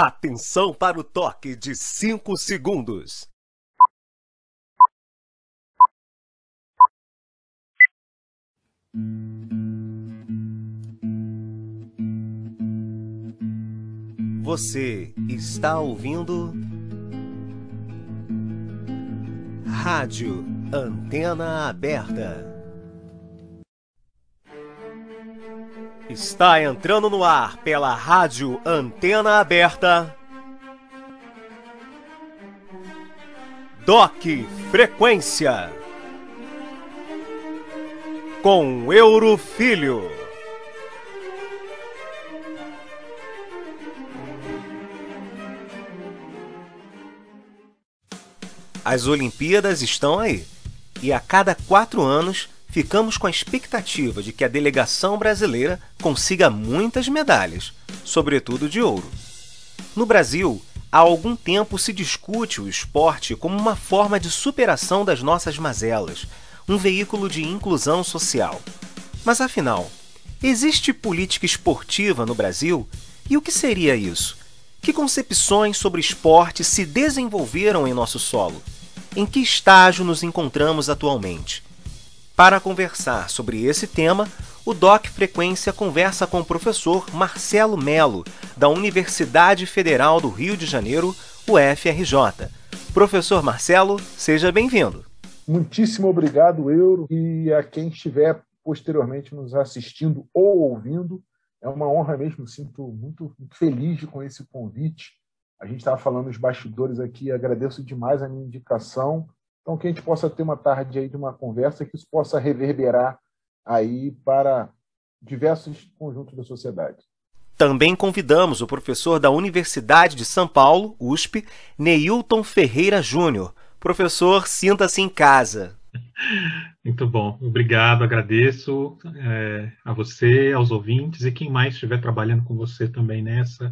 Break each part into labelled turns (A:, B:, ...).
A: Atenção para o toque de 5 segundos. Você está ouvindo Rádio Antena Aberta. Está entrando no ar pela Rádio Antena Aberta. Doc Frequência. Com Euro Filho. As Olimpíadas estão aí. E a cada quatro anos ficamos com a expectativa de que a delegação brasileira consiga muitas medalhas, sobretudo de ouro. No Brasil, há algum tempo se discute o esporte como uma forma de superação das nossas mazelas, um veículo de inclusão social. Mas afinal, existe política esportiva no Brasil? E o que seria isso? Que concepções sobre esporte se desenvolveram em nosso solo? Em que estágio nos encontramos atualmente? Para conversar sobre esse tema, o Doc Frequência conversa com o professor Marcelo Melo, da Universidade Federal do Rio de Janeiro, UFRJ. Professor Marcelo, seja bem-vindo.
B: Muitíssimo obrigado, Euro, e a quem estiver posteriormente nos assistindo ou ouvindo. É uma honra mesmo, sinto muito, feliz com esse convite. A gente estava falando nos bastidores aqui, agradeço demais a minha indicação então, que a gente possa ter uma tarde aí de uma conversa que isso possa reverberar aí para diversos conjuntos da sociedade.
A: Também convidamos o professor da Universidade de São Paulo, USP, Neilton Ferreira Júnior. Professor, sinta-se em casa.
C: Muito bom, obrigado, agradeço é, a você, aos ouvintes e quem mais estiver trabalhando com você também nessa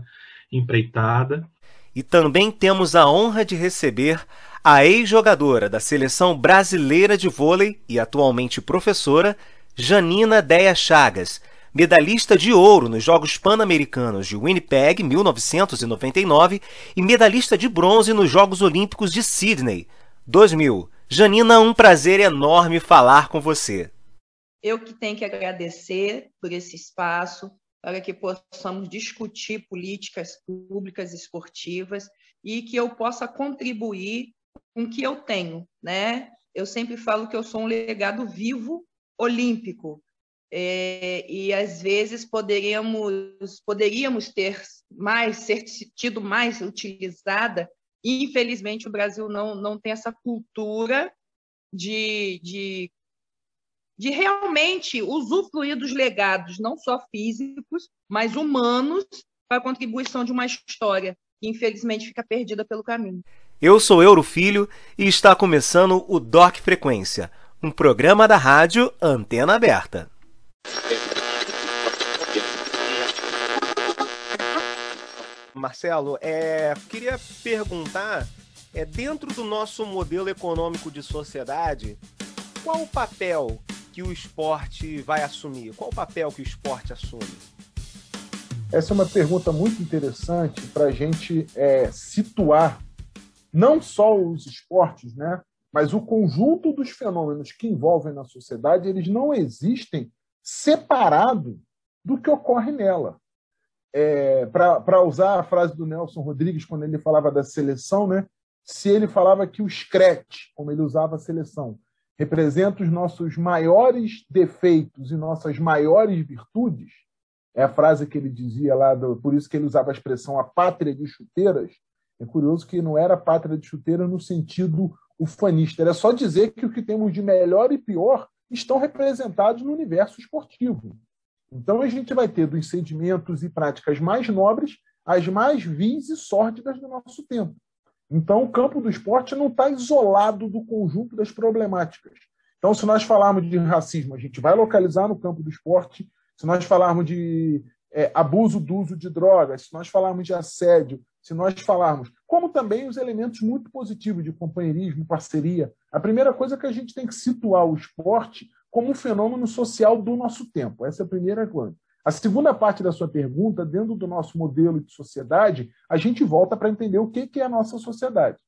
C: empreitada.
A: E também temos a honra de receber a ex-jogadora da seleção brasileira de vôlei e atualmente professora, Janina Deia Chagas, medalhista de ouro nos Jogos Pan-Americanos de Winnipeg, 1999, e medalhista de bronze nos Jogos Olímpicos de Sydney, 2000. Janina, um prazer enorme falar com você.
D: Eu que tenho que agradecer por esse espaço, para que possamos discutir políticas públicas esportivas e que eu possa contribuir com o que eu tenho, né? Eu sempre falo que eu sou um legado vivo olímpico é, e às vezes poderíamos poderíamos ter mais ser tido mais utilizada. Infelizmente o Brasil não não tem essa cultura de, de de realmente usufruir dos legados, não só físicos, mas humanos, para a contribuição de uma história que, infelizmente, fica perdida pelo caminho.
A: Eu sou Euro Filho e está começando o Doc Frequência, um programa da rádio Antena Aberta. Marcelo, é, queria perguntar, é, dentro do nosso modelo econômico de sociedade, qual o papel que o esporte vai assumir? Qual o papel que o esporte assume?
B: Essa é uma pergunta muito interessante para a gente é, situar não só os esportes, né, mas o conjunto dos fenômenos que envolvem na sociedade, eles não existem separado do que ocorre nela. É, para usar a frase do Nelson Rodrigues, quando ele falava da seleção, né, se ele falava que o scratch, como ele usava a seleção, representa os nossos maiores defeitos e nossas maiores virtudes, é a frase que ele dizia lá, do, por isso que ele usava a expressão a pátria de chuteiras. É curioso que não era pátria de chuteiras no sentido ufanista, era só dizer que o que temos de melhor e pior estão representados no universo esportivo. Então a gente vai ter dos sedimentos e práticas mais nobres as mais vis e sórdidas do nosso tempo. Então, o campo do esporte não está isolado do conjunto das problemáticas. Então, se nós falarmos de racismo, a gente vai localizar no campo do esporte. Se nós falarmos de é, abuso do uso de drogas, se nós falarmos de assédio, se nós falarmos, como também os elementos muito positivos de companheirismo, parceria. A primeira coisa é que a gente tem que situar o esporte como um fenômeno social do nosso tempo. Essa é a primeira coisa. A segunda parte da sua pergunta, dentro do nosso modelo de sociedade, a gente volta para entender o que é a nossa sociedade.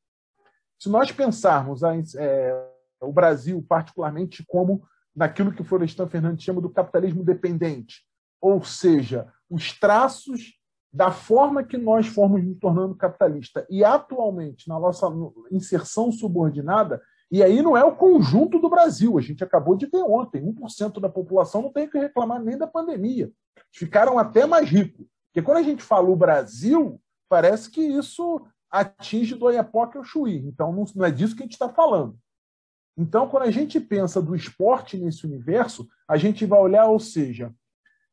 B: Se nós pensarmos a, é, o Brasil, particularmente, como naquilo que o Florestan Fernandes chama do capitalismo dependente, ou seja, os traços da forma que nós fomos nos tornando capitalista e atualmente na nossa inserção subordinada, e aí não é o conjunto do Brasil, a gente acabou de ver ontem, 1% da população não tem que reclamar nem da pandemia. Ficaram até mais ricos. Porque quando a gente fala o Brasil, parece que isso atinge do Oiapoque ao Chuí. Então não é disso que a gente está falando. Então, quando a gente pensa do esporte nesse universo, a gente vai olhar, ou seja,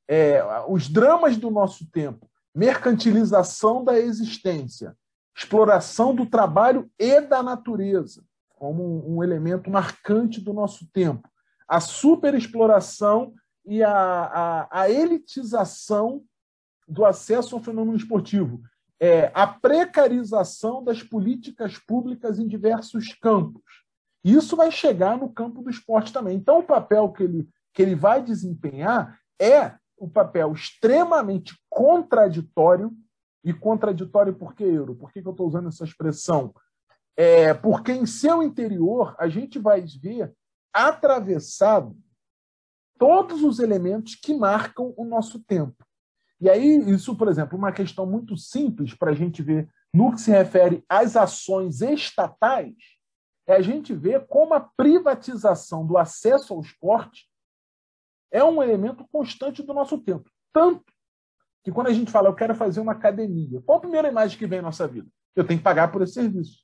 B: é, os dramas do nosso tempo, mercantilização da existência, exploração do trabalho e da natureza, como um, elemento marcante do nosso tempo, a superexploração e a, a, a, elitização do acesso ao fenômeno esportivo, é, a precarização das políticas públicas em diversos campos. Isso vai chegar no campo do esporte também. Então, o papel que ele, que ele vai desempenhar é o papel extremamente contraditório. E contraditório por que, Euro? Por que, que eu estou usando essa expressão? É porque em seu interior a gente vai ver atravessado todos os elementos que marcam o nosso tempo. E aí, isso, por exemplo, uma questão muito simples para a gente ver no que se refere às ações estatais, é a gente ver como a privatização do acesso ao esporte é um elemento constante do nosso tempo. Tanto que quando a gente fala, eu quero fazer uma academia, qual a primeira imagem que vem na nossa vida? Eu tenho que pagar por esse serviço.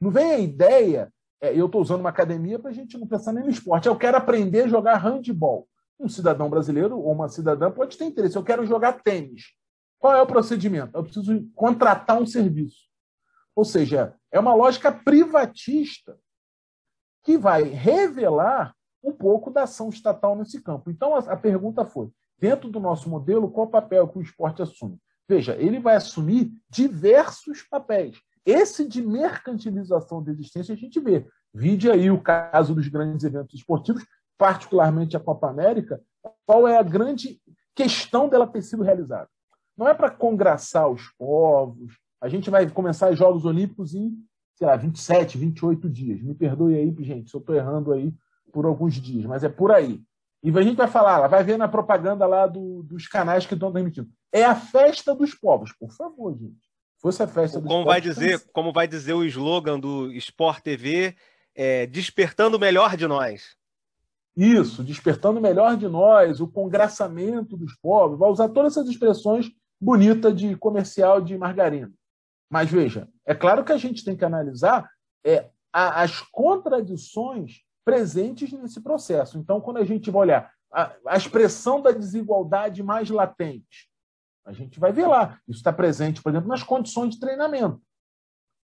B: Não vem a ideia, é, eu estou usando uma academia para a gente não pensar nem no esporte, eu quero aprender a jogar handball. Um cidadão brasileiro ou uma cidadã pode ter interesse, eu quero jogar tênis. Qual é o procedimento? Eu preciso contratar um serviço. Ou seja, é uma lógica privatista que vai revelar um pouco da ação estatal nesse campo. Então, a, a pergunta foi: dentro do nosso modelo, qual papel que o esporte assume? Veja, ele vai assumir diversos papéis. Esse de mercantilização da existência a gente vê. Vide aí o caso dos grandes eventos esportivos, particularmente a Copa América. Qual é a grande questão dela ter sido realizada? Não é para congraçar os povos. A gente vai começar os Jogos Olímpicos em, sei lá, 27, 28 dias. Me perdoe aí, gente, se eu estou errando aí por alguns dias, mas é por aí. E a gente vai falar, vai ver na propaganda lá do, dos canais que estão transmitindo. É a festa dos povos, por favor, gente. Fosse a festa dos
A: como
B: povos.
A: Vai dizer. Como vai dizer o slogan do Sport TV, é, despertando o melhor de nós.
B: Isso, despertando o melhor de nós, o congraçamento dos povos. Vai usar todas essas expressões bonitas de comercial de margarina. Mas veja, é claro que a gente tem que analisar é, a, as contradições presentes nesse processo. Então, quando a gente vai olhar a, a expressão da desigualdade mais latente, a gente vai ver lá. Isso está presente, por exemplo, nas condições de treinamento.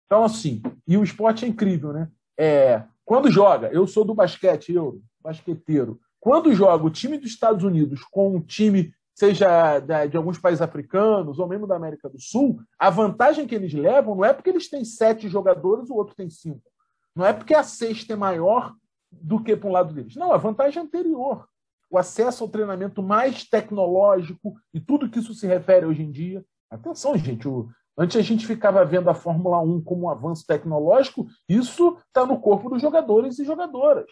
B: Então, assim, e o esporte é incrível, né? É, quando joga, eu sou do basquete, eu, basqueteiro. Quando joga o time dos Estados Unidos com um time, seja de alguns países africanos ou mesmo da América do Sul, a vantagem que eles levam não é porque eles têm sete jogadores, o outro tem cinco. Não é porque a sexta é maior do que para um lado deles. Não, a vantagem é anterior. O acesso ao treinamento mais tecnológico e tudo que isso se refere hoje em dia. Atenção, gente, o... antes a gente ficava vendo a Fórmula 1 como um avanço tecnológico, isso está no corpo dos jogadores e jogadoras.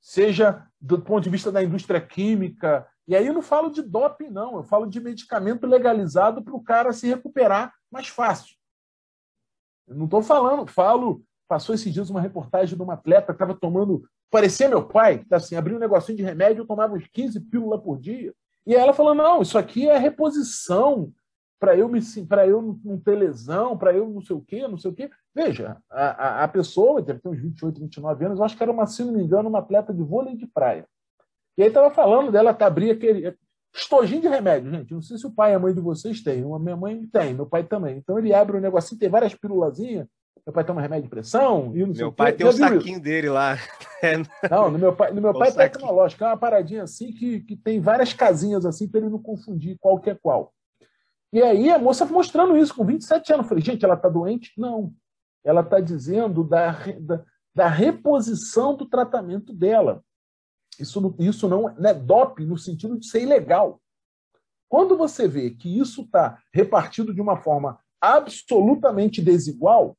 B: Seja do ponto de vista da indústria química, e aí eu não falo de doping, não, eu falo de medicamento legalizado para o cara se recuperar mais fácil. Eu não estou falando, falo passou esses dias uma reportagem de uma atleta que estava tomando parecia meu pai, que tá assim, abriu um negocinho de remédio, eu tomava uns 15 pílulas por dia. E ela falou: não, isso aqui é reposição para eu me para eu não ter lesão, para eu não sei o quê, não sei o quê. Veja, a, a, a pessoa deve ter uns 28, 29 anos, eu acho que era uma, se não me engano, uma atleta de vôlei de praia. E aí estava falando dela tá, abrir aquele estojinho de remédio, gente. Não sei se o pai e a mãe de vocês têm. A minha mãe tem, meu pai também. Então ele abre um negocinho, tem várias pílulazinhas meu pai toma remédio de pressão. E não
A: meu pai tem o um saquinho isso? dele lá.
B: Não, no meu pai, no meu pai é tecnológico. É uma paradinha assim que, que tem várias casinhas assim para ele não confundir qual que é qual. E aí a moça mostrando isso com 27 anos. Eu falei, gente, ela está doente? Não. Ela está dizendo da, da, da, reposição do tratamento dela. Isso, isso não é doping no sentido de ser ilegal. Quando você vê que isso está repartido de uma forma absolutamente desigual,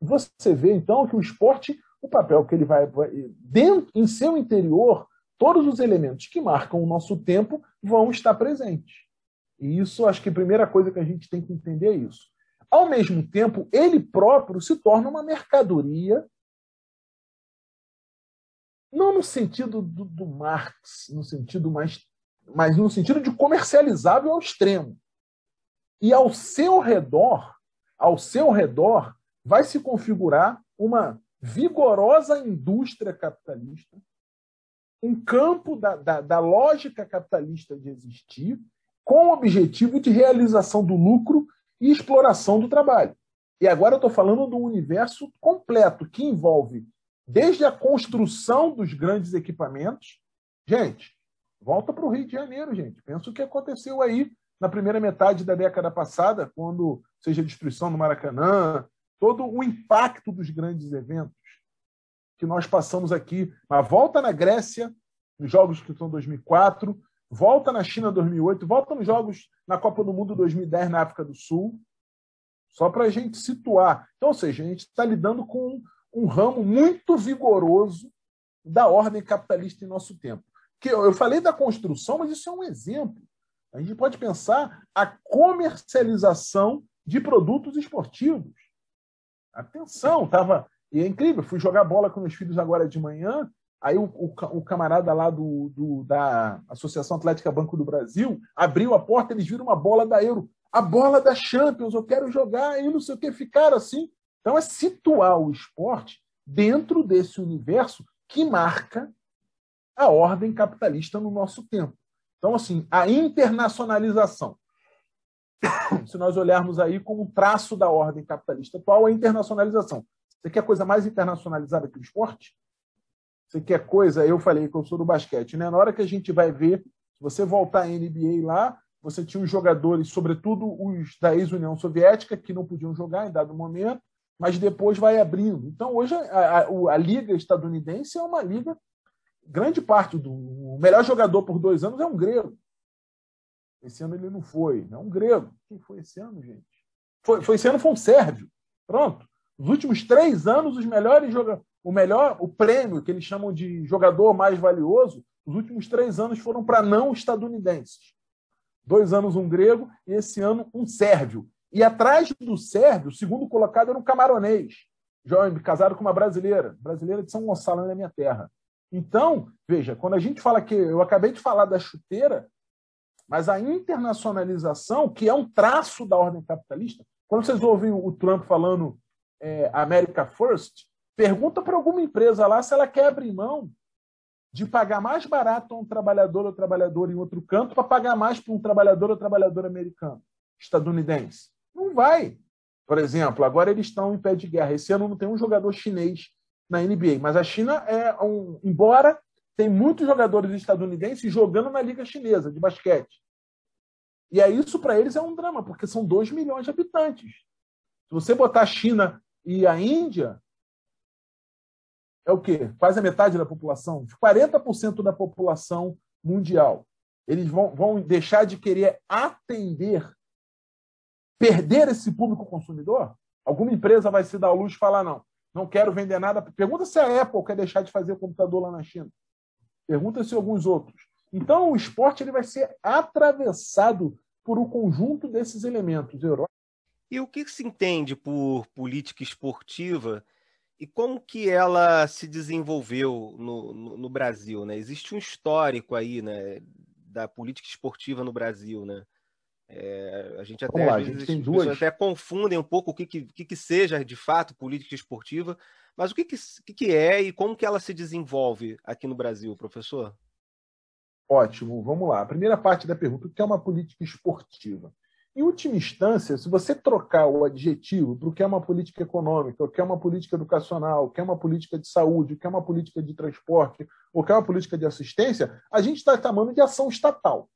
B: você vê então que o esporte, o papel que ele vai, dentro, em seu interior, todos os elementos que marcam o nosso tempo vão estar presentes. E isso, acho que a primeira coisa que a gente tem que entender é isso. Ao mesmo tempo, ele próprio se torna uma mercadoria, não no sentido do, do Marx, no sentido mais, mas no sentido de comercializável ao extremo. E ao seu redor, ao seu redor, vai se configurar uma vigorosa indústria capitalista, um campo da, da, da lógica capitalista de existir, com o objetivo de realização do lucro e exploração do trabalho. E agora eu estou falando do universo completo, que envolve desde a construção dos grandes equipamentos. Gente, volta para o Rio de Janeiro, gente. Pensa o que aconteceu aí na primeira metade da década passada, quando seja a destruição do Maracanã, todo o impacto dos grandes eventos que nós passamos aqui. A volta na Grécia, nos Jogos que são 2004, volta na China 2008, volta nos Jogos na Copa do Mundo 2010 na África do Sul, só para a gente situar. Então, ou seja, a gente está lidando com um ramo muito vigoroso da ordem capitalista em nosso tempo. Que eu falei da construção, mas isso é um exemplo. A gente pode pensar a comercialização de produtos esportivos. Atenção, tava e é incrível. Fui jogar bola com meus filhos agora de manhã Aí o, o, o camarada lá do, do, da Associação Atlética Banco do Brasil abriu a porta, eles viram uma bola da Euro, a bola da Champions, eu quero jogar, e não sei o que, ficaram assim. Então é situar o esporte dentro desse universo que marca a ordem capitalista no nosso tempo. Então, assim, a internacionalização. Se nós olharmos aí como um traço da ordem capitalista qual é a internacionalização. Você quer coisa mais internacionalizada que o esporte? Você quer coisa? Eu falei que eu sou do basquete, né? Na hora que a gente vai ver, se você voltar à NBA lá, você tinha os jogadores, sobretudo os da ex-União Soviética, que não podiam jogar em dado momento, mas depois vai abrindo. Então, hoje, a, a, a liga estadunidense é uma liga, grande parte do o melhor jogador por dois anos é um grego. Esse ano ele não foi, é um grego. Quem foi esse ano, gente? Foi, foi esse ano foi um sérvio. Pronto. Nos últimos três anos, os melhores jogadores, o melhor, o prêmio que eles chamam de jogador mais valioso, os últimos três anos foram para não estadunidenses. Dois anos um grego e esse ano um sérvio. E atrás do sérvio, o segundo colocado era um camaronês, jovem, casado com uma brasileira, brasileira de São Gonçalo, na minha terra. Então, veja, quando a gente fala que eu acabei de falar da chuteira, mas a internacionalização, que é um traço da ordem capitalista, quando vocês ouvem o Trump falando é, America First, Pergunta para alguma empresa lá se ela quer abrir mão de pagar mais barato a um trabalhador ou trabalhador em outro canto para pagar mais para um trabalhador ou trabalhador americano, estadunidense. Não vai. Por exemplo, agora eles estão em pé de guerra. Esse ano não tem um jogador chinês na NBA, mas a China é um. Embora tem muitos jogadores estadunidenses jogando na Liga Chinesa de basquete. E é isso para eles é um drama, porque são 2 milhões de habitantes. Se você botar a China e a Índia, é o quê? Quase a metade da população, 40% da população mundial. Eles vão, vão deixar de querer atender, perder esse público consumidor? Alguma empresa vai se dar ao luxo e falar, não, não quero vender nada. Pergunta se a Apple quer deixar de fazer computador lá na China. Pergunta se alguns outros. Então, o esporte ele vai ser atravessado por um conjunto desses elementos.
A: E o que se entende por política esportiva e como que ela se desenvolveu no, no, no, Brasil, né? Existe um histórico aí, né, da política esportiva no Brasil, né? É, a gente até,
B: lá, vezes, gente tem duas...
A: até confundem um pouco o que, que, que, seja de fato política esportiva, mas o que, que, que é e como que ela se desenvolve aqui no Brasil, professor?
B: Ótimo, vamos lá. A primeira parte da pergunta, o que é uma política esportiva? Em última instância, se você trocar o adjetivo para o que é uma política econômica, o que é uma política educacional, o que é uma política de saúde, o que é uma política de transporte, o que é uma política de assistência, a gente está chamando de ação estatal.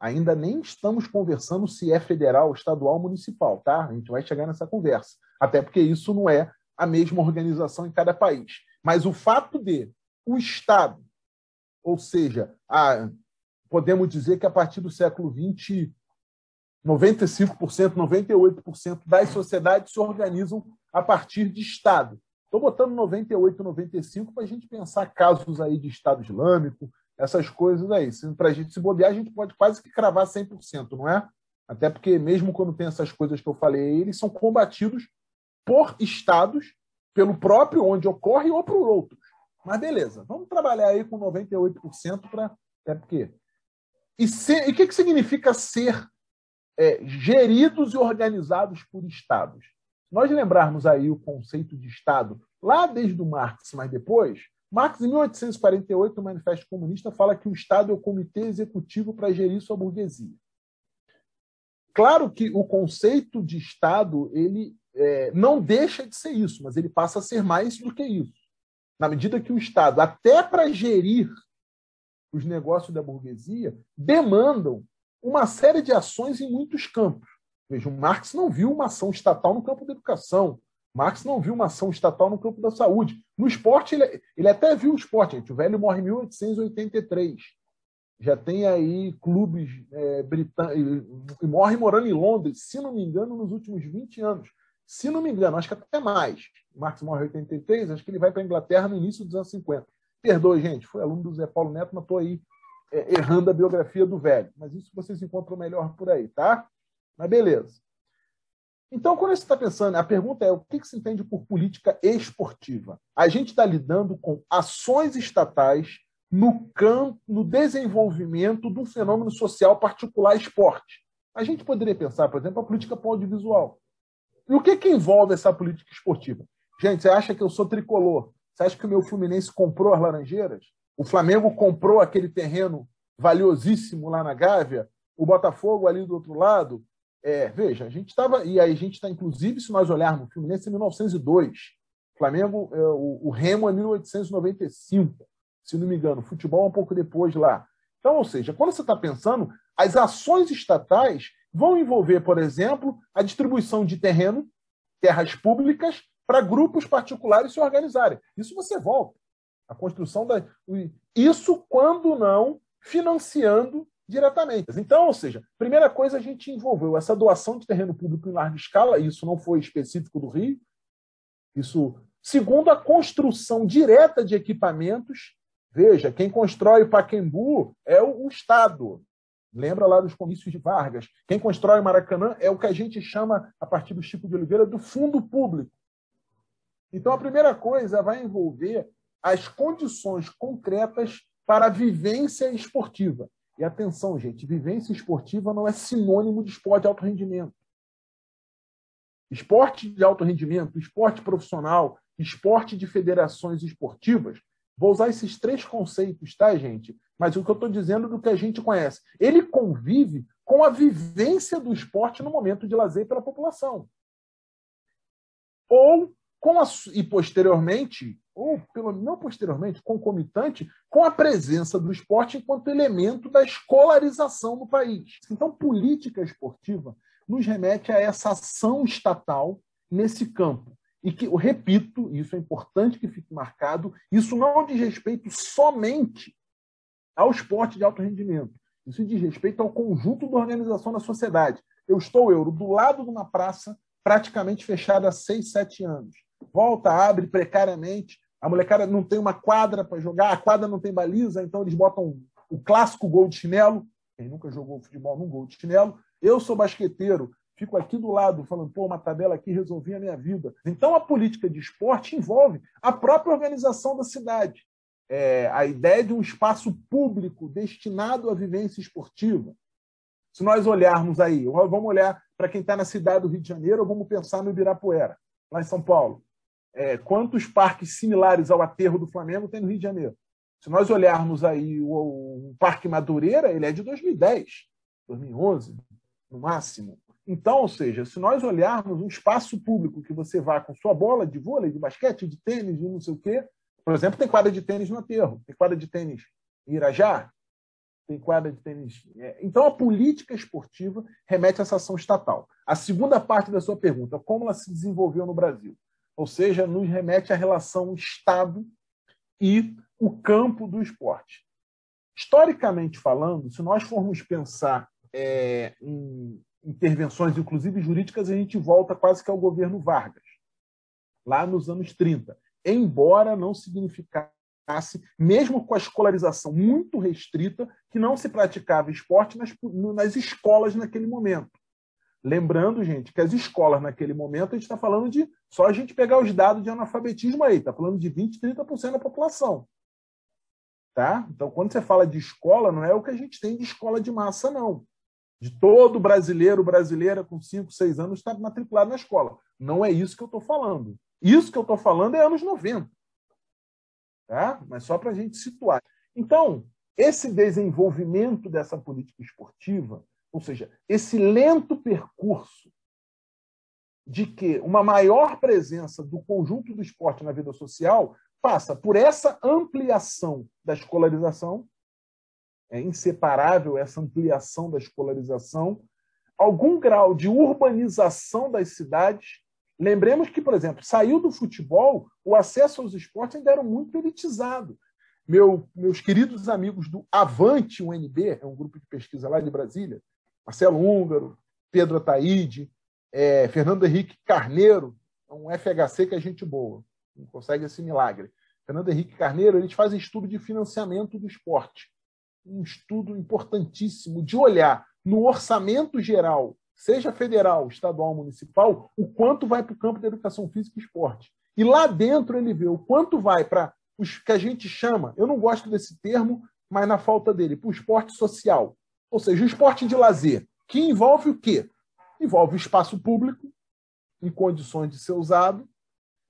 B: Ainda nem estamos conversando se é federal, estadual, municipal, tá? A gente vai chegar nessa conversa. Até porque isso não é a mesma organização em cada país. Mas o fato de o Estado, ou seja, a podemos dizer que a partir do século XX, 95%, 98% das sociedades se organizam a partir de Estado. Estou botando 98, 95 para a gente pensar casos aí de Estado Islâmico, essas coisas aí. Para a gente se bobear, a gente pode quase que cravar 100%, não é? Até porque, mesmo quando tem essas coisas que eu falei, eles são combatidos por estados, pelo próprio onde ocorre ou por outros. Mas beleza, vamos trabalhar aí com 98% para. Até porque. E o que, que significa ser é, geridos e organizados por estados? Se nós lembrarmos aí o conceito de Estado, lá desde o Marx, mas depois, Marx, em 1848, no Manifesto Comunista, fala que o Estado é o comitê executivo para gerir sua burguesia. Claro que o conceito de Estado ele é, não deixa de ser isso, mas ele passa a ser mais do que isso. Na medida que o Estado, até para gerir os negócios da burguesia, demandam uma série de ações em muitos campos. Veja, Marx não viu uma ação estatal no campo da educação. Marx não viu uma ação estatal no campo da saúde. No esporte, ele, ele até viu o esporte, gente. O velho morre em 1883. Já tem aí clubes é, britânicos. Morre morando em Londres, se não me engano, nos últimos 20 anos. Se não me engano, acho que até mais. Marx morre em 83, acho que ele vai para a Inglaterra no início dos anos 50. Perdoe, gente, foi aluno do Zé Paulo Neto, mas estou aí é, errando a biografia do velho. Mas isso vocês encontram melhor por aí, tá? Mas beleza. Então, quando você está pensando, a pergunta é o que, se entende por política esportiva? A gente está lidando com ações estatais no campo, no desenvolvimento de um fenômeno social particular esporte. A gente poderia pensar, por exemplo, a política audiovisual. E o que, que envolve essa política esportiva? Gente, você acha que eu sou tricolor? Você acha que o meu Fluminense comprou as Laranjeiras? O Flamengo comprou aquele terreno valiosíssimo lá na Gávea? O Botafogo ali do outro lado? É, veja, a gente estava. E aí a gente está, inclusive, se nós olharmos, o Fluminense é 1902, Flamengo, é, o, o, Remo é 1895, se não me engano, o futebol é um pouco depois lá. Então, ou seja, quando você está pensando, as ações estatais vão envolver, por exemplo, a distribuição de terreno, terras públicas, para grupos particulares se organizarem. Isso você volta. A construção da. Isso quando não financiando diretamente. Então, ou seja, primeira coisa, a gente envolveu essa doação de terreno público em larga escala, isso não foi específico do Rio. Isso, segundo, a construção direta de equipamentos. Veja, quem constrói o Paquembu é o, o Estado. Lembra lá dos comícios de Vargas. Quem constrói o Maracanã é o que a gente chama, a partir do Chico de Oliveira, do fundo público. Então, a primeira coisa vai envolver as condições concretas para a vivência esportiva. E atenção, gente, vivência esportiva não é sinônimo de esporte de alto rendimento. Esporte de alto rendimento, esporte profissional, esporte de federações esportivas, vou usar esses três conceitos, tá, gente? Mas o que eu estou dizendo é do que a gente conhece. Ele convive com a vivência do esporte no momento de lazer pela população. Ou com a, e posteriormente, ou pelo não posteriormente, concomitante, com a presença do esporte enquanto elemento da escolarização no país. Então, política esportiva nos remete a essa ação estatal nesse campo. E que, eu repito, isso é importante que fique marcado, isso não diz respeito somente ao esporte de alto rendimento. Isso diz respeito ao conjunto da organização da sociedade. Eu estou, Euro, do lado de uma praça praticamente fechada há seis, sete anos volta, abre precariamente. A molecada não tem uma quadra para jogar, a quadra não tem baliza, então eles botam o clássico gol de chinelo. Quem nunca jogou futebol num gol de chinelo. Eu sou basqueteiro, fico aqui do lado falando, pô, uma tabela aqui resolvi a minha vida. Então a política de esporte envolve a própria organização da cidade. É, a ideia de um espaço público destinado à vivência esportiva. Se nós olharmos aí, vamos olhar para quem está na cidade do Rio de Janeiro, ou vamos pensar no Ibirapuera, lá em São Paulo é, quantos parques similares ao aterro do Flamengo tem no Rio de Janeiro. Se nós olharmos aí o, o Parque Madureira, ele é de 2010, 2011, no máximo. Então, ou seja, se nós olharmos um espaço público que você vá com sua bola de vôlei, de basquete, de tênis, de não sei o quê, por exemplo, tem quadra de tênis no aterro, tem quadra de tênis em Irajá, tem quadra de tênis. É, então, a política esportiva remete a essa ação estatal. A segunda parte da sua pergunta, como ela se desenvolveu no Brasil? ou seja, nos remete à relação Estado e o campo do esporte. Historicamente falando, se nós formos pensar é, em intervenções, inclusive jurídicas, a gente volta quase que ao governo Vargas, lá nos anos 30. Embora não significasse, mesmo com a escolarização muito restrita, que não se praticava esporte nas, nas escolas naquele momento. Lembrando, gente, que as escolas naquele momento, a gente está falando de só a gente pegar os dados de analfabetismo aí, está falando de 20%, 30% da população. Tá? Então, quando você fala de escola, não é o que a gente tem de escola de massa, não de todo brasileiro, brasileira com 5, 6 anos estar matriculado na escola. Não é isso que eu estou falando. Isso que eu estou falando é anos 90. Tá? Mas só para a gente situar. Então, esse desenvolvimento dessa política esportiva, ou seja, esse lento percurso de que uma maior presença do conjunto do esporte na vida social passa por essa ampliação da escolarização, é inseparável essa ampliação da escolarização, algum grau de urbanização das cidades. Lembremos que, por exemplo, saiu do futebol, o acesso aos esportes ainda era muito elitizado. Meu, meus queridos amigos do Avante UNB, é um grupo de pesquisa lá de Brasília, Marcelo Húngaro, Pedro Ataíde, é, Fernando Henrique Carneiro, é um FHC que é gente boa, não consegue esse milagre. Fernando Henrique Carneiro, eles fazem estudo de financiamento do esporte um estudo importantíssimo de olhar no orçamento geral, seja federal, estadual, municipal, o quanto vai para o campo da educação física e esporte. E lá dentro ele vê o quanto vai para os que a gente chama, eu não gosto desse termo, mas na falta dele, para o esporte social. Ou seja, o esporte de lazer, que envolve o quê? Envolve espaço público, em condições de ser usado,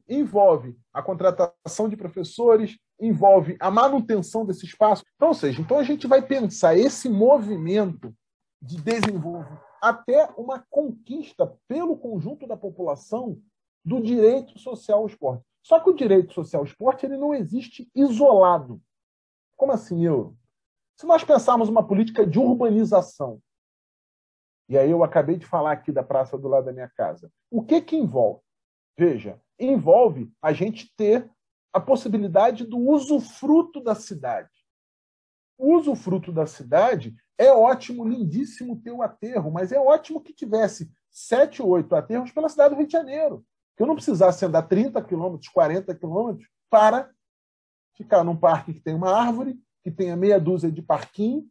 B: envolve a contratação de professores, envolve a manutenção desse espaço. Então, ou seja, então a gente vai pensar esse movimento de desenvolvimento até uma conquista pelo conjunto da população do direito social ao esporte. Só que o direito social ao esporte ele não existe isolado. Como assim, eu? Se nós pensarmos uma política de urbanização, e aí eu acabei de falar aqui da praça do lado da minha casa, o que que envolve? Veja, envolve a gente ter a possibilidade do usufruto da cidade. O usufruto da cidade é ótimo, lindíssimo ter o aterro, mas é ótimo que tivesse sete ou oito aterros pela cidade do Rio de Janeiro. Que eu não precisasse andar 30 quilômetros, 40 quilômetros para ficar num parque que tem uma árvore, que tenha meia dúzia de parquinho.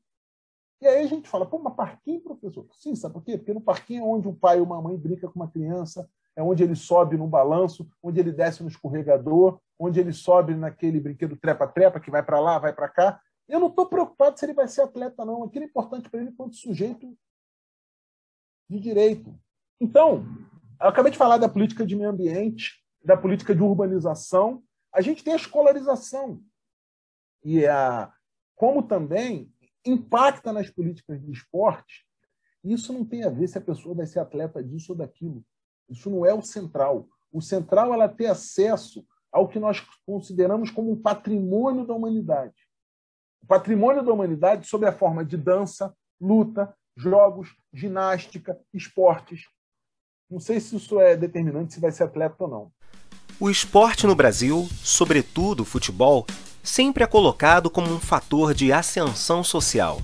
B: E aí a gente fala, pô, mas parquinho, professor? Sim, sabe por quê? Porque no parquinho é onde um pai ou uma mãe brinca com uma criança, é onde ele sobe no balanço, onde ele desce no escorregador, onde ele sobe naquele brinquedo trepa-trepa que vai para lá, vai para cá. Eu não estou preocupado se ele vai ser atleta, não. Aquilo é importante para ele enquanto sujeito de direito. Então, eu acabei de falar da política de meio ambiente, da política de urbanização. A gente tem a escolarização. E a, como também impacta nas políticas de esporte, isso não tem a ver se a pessoa vai ser atleta disso ou daquilo. Isso não é o central. O central é ela ter acesso ao que nós consideramos como um patrimônio da humanidade. Patrimônio da humanidade sob a forma de dança, luta, jogos, ginástica, esportes. Não sei se isso é determinante se vai ser atleta ou não.
A: O esporte no Brasil, sobretudo o futebol, sempre é colocado como um fator de ascensão social.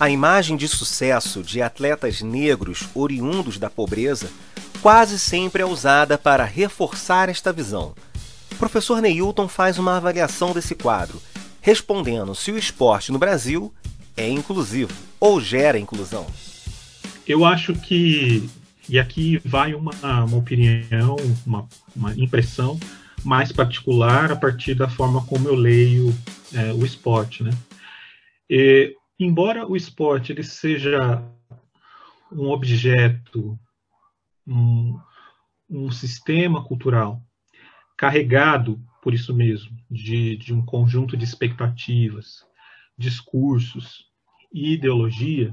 A: A imagem de sucesso de atletas negros oriundos da pobreza quase sempre é usada para reforçar esta visão. O professor Neilton faz uma avaliação desse quadro, respondendo se o esporte no Brasil é inclusivo ou gera inclusão.
C: Eu acho que, e aqui vai uma, uma opinião, uma, uma impressão mais particular a partir da forma como eu leio é, o esporte, né? E, embora o esporte ele seja um objeto um, um sistema cultural carregado, por isso mesmo, de, de um conjunto de expectativas, discursos e ideologia,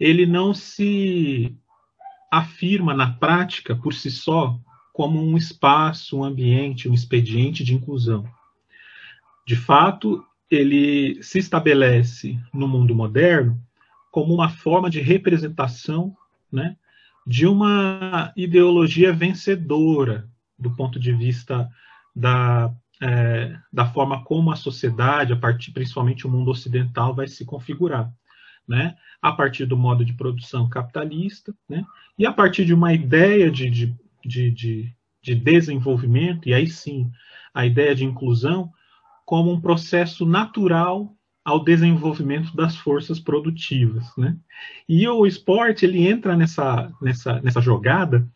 C: ele não se afirma na prática por si só como um espaço, um ambiente, um expediente de inclusão. De fato, ele se estabelece no mundo moderno como uma forma de representação né, de uma ideologia vencedora do ponto de vista da é, da forma como a sociedade, a partir principalmente o mundo ocidental, vai se configurar. Né? A partir do modo de produção capitalista, né? e a partir de uma ideia de, de, de, de, de desenvolvimento, e aí sim, a ideia de inclusão, como um processo natural ao desenvolvimento das forças produtivas, né? E o esporte ele entra nessa nessa nessa jogada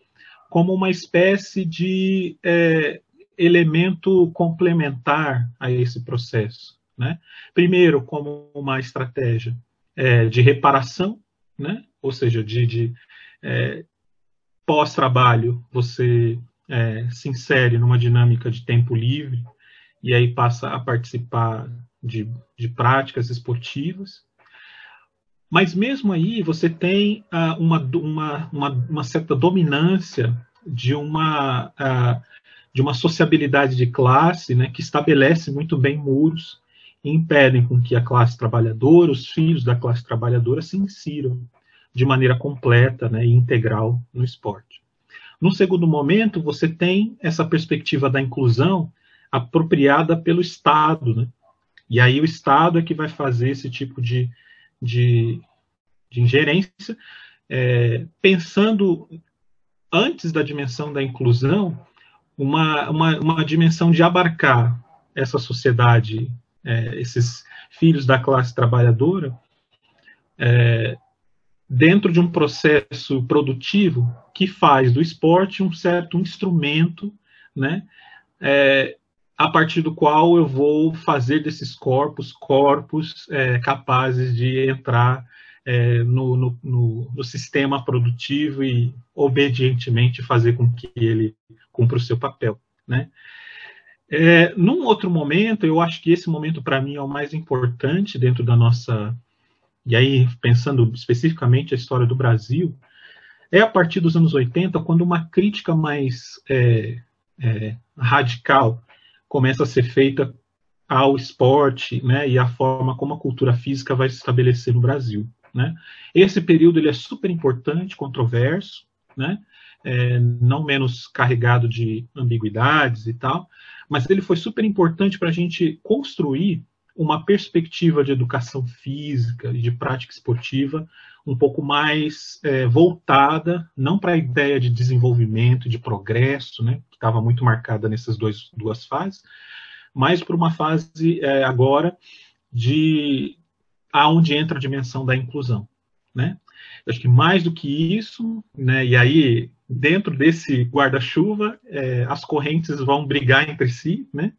C: como uma espécie de é, elemento complementar a esse processo. Né? Primeiro, como uma estratégia é, de reparação, né? ou seja, de, de é, pós-trabalho, você é, se insere numa dinâmica de tempo livre e aí passa a participar de, de práticas esportivas. Mas mesmo aí você tem uh, uma, uma, uma, uma, certa dominância de uma, uh, de uma sociabilidade de classe né, que estabelece muito bem muros e impedem com que a classe trabalhadora, os filhos da classe trabalhadora se insiram de maneira completa né, e integral no esporte. No segundo momento, você tem essa perspectiva da inclusão apropriada pelo Estado, né? E aí o Estado é que vai fazer esse tipo de, de, de ingerência, é, pensando antes da dimensão da inclusão, uma, uma, uma dimensão de abarcar essa sociedade, é, esses filhos da classe trabalhadora, é, dentro de um processo produtivo que faz do esporte um certo instrumento, né, é, a partir do qual eu vou fazer desses corpos corpos é, capazes de entrar é, no, no, no, no, sistema produtivo e obedientemente fazer com que ele cumpra o seu papel, né? É, num outro momento, eu acho que esse momento para mim é o mais importante dentro da nossa e aí pensando especificamente a história do Brasil, é a partir dos anos 80 quando uma crítica mais é, é, radical começa a ser feita ao esporte né, e à forma como a cultura física vai se estabelecer no Brasil. Né? Esse período ele é super importante, controverso, né? É, não menos carregado de ambiguidades e tal, mas ele foi super importante para a gente construir uma perspectiva de educação física e de prática esportiva um pouco mais é, voltada, não para a ideia de desenvolvimento, de progresso, né, que estava muito marcada nessas dois, duas fases, mas para uma fase é, agora de aonde entra a dimensão da inclusão, né? Acho que mais do que isso, né? E aí dentro desse guarda-chuva, é, as correntes vão brigar entre si, né?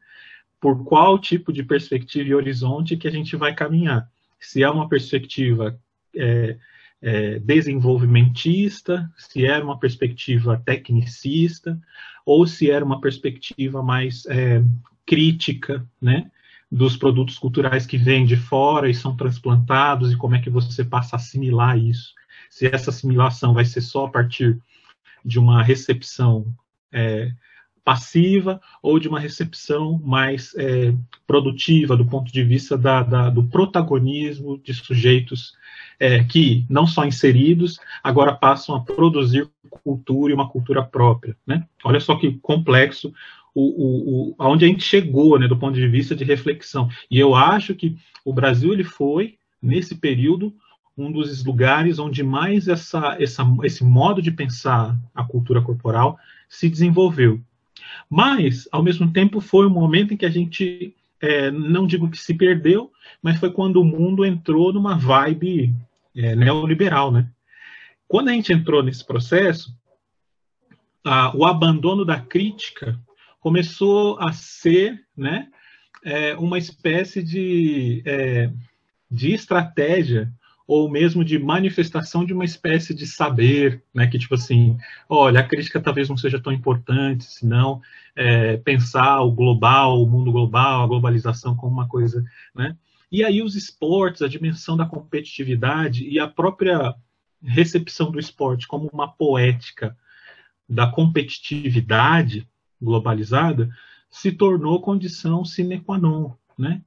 C: Por qual tipo de perspectiva e horizonte que a gente vai caminhar? Se é uma perspectiva é, é, desenvolvimentista, se era uma perspectiva tecnicista, ou se era uma perspectiva mais é, crítica, né? Dos produtos culturais que vêm de fora e são transplantados e como é que você passa a assimilar isso. Se essa assimilação vai ser só a partir de uma recepção é, passiva ou de uma recepção mais é, produtiva do ponto de vista da, da, do protagonismo de sujeitos é, que, não só inseridos, agora passam a produzir cultura e uma cultura própria. Né? Olha só que complexo o, o, o, aonde a gente chegou, né, do ponto de vista de reflexão. E eu acho que o Brasil ele foi nesse período um dos lugares onde mais essa, essa, esse modo de pensar a cultura corporal se desenvolveu. Mas, ao mesmo tempo, foi um momento em que a gente, é, não digo que se perdeu, mas foi quando o mundo entrou numa vibe é, neoliberal, né? Quando a gente entrou nesse processo, a, o abandono da crítica começou a ser né, é, uma espécie de, é, de estratégia ou mesmo de manifestação de uma espécie de saber, né, que tipo assim, olha, a crítica talvez não seja tão importante, senão é, pensar o global, o mundo global, a globalização como uma coisa, né? E aí os esportes, a dimensão da competitividade e a própria recepção do esporte como uma poética da competitividade, globalizada se tornou condição sine qua non, né?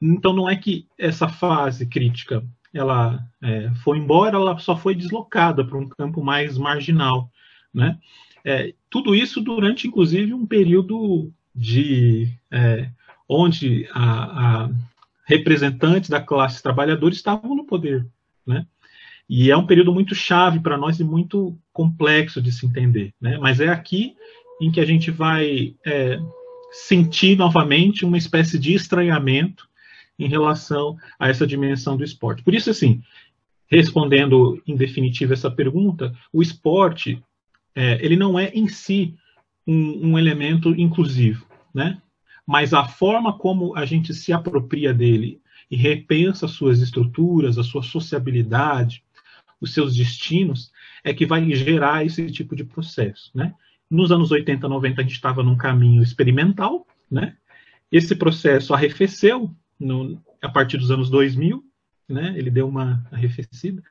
C: Então não é que essa fase crítica ela é, foi embora, ela só foi deslocada para um campo mais marginal, né? É, tudo isso durante, inclusive, um período de é, onde a, a representantes da classe trabalhadora estavam no poder, né? E é um período muito chave para nós e muito complexo de se entender, né? Mas é aqui em que a gente vai é, sentir novamente uma espécie de estranhamento em relação a essa dimensão do esporte. Por isso, assim, respondendo em definitivo essa pergunta, o esporte é, ele não é em si um, um elemento inclusivo, né? Mas a forma como a gente se apropria dele e repensa suas estruturas, a sua sociabilidade, os seus destinos, é que vai gerar esse tipo de processo, né? Nos anos 80, 90, a gente estava num caminho experimental, né? Esse processo arrefeceu no, a partir dos anos 2000, né? Ele deu uma arrefecida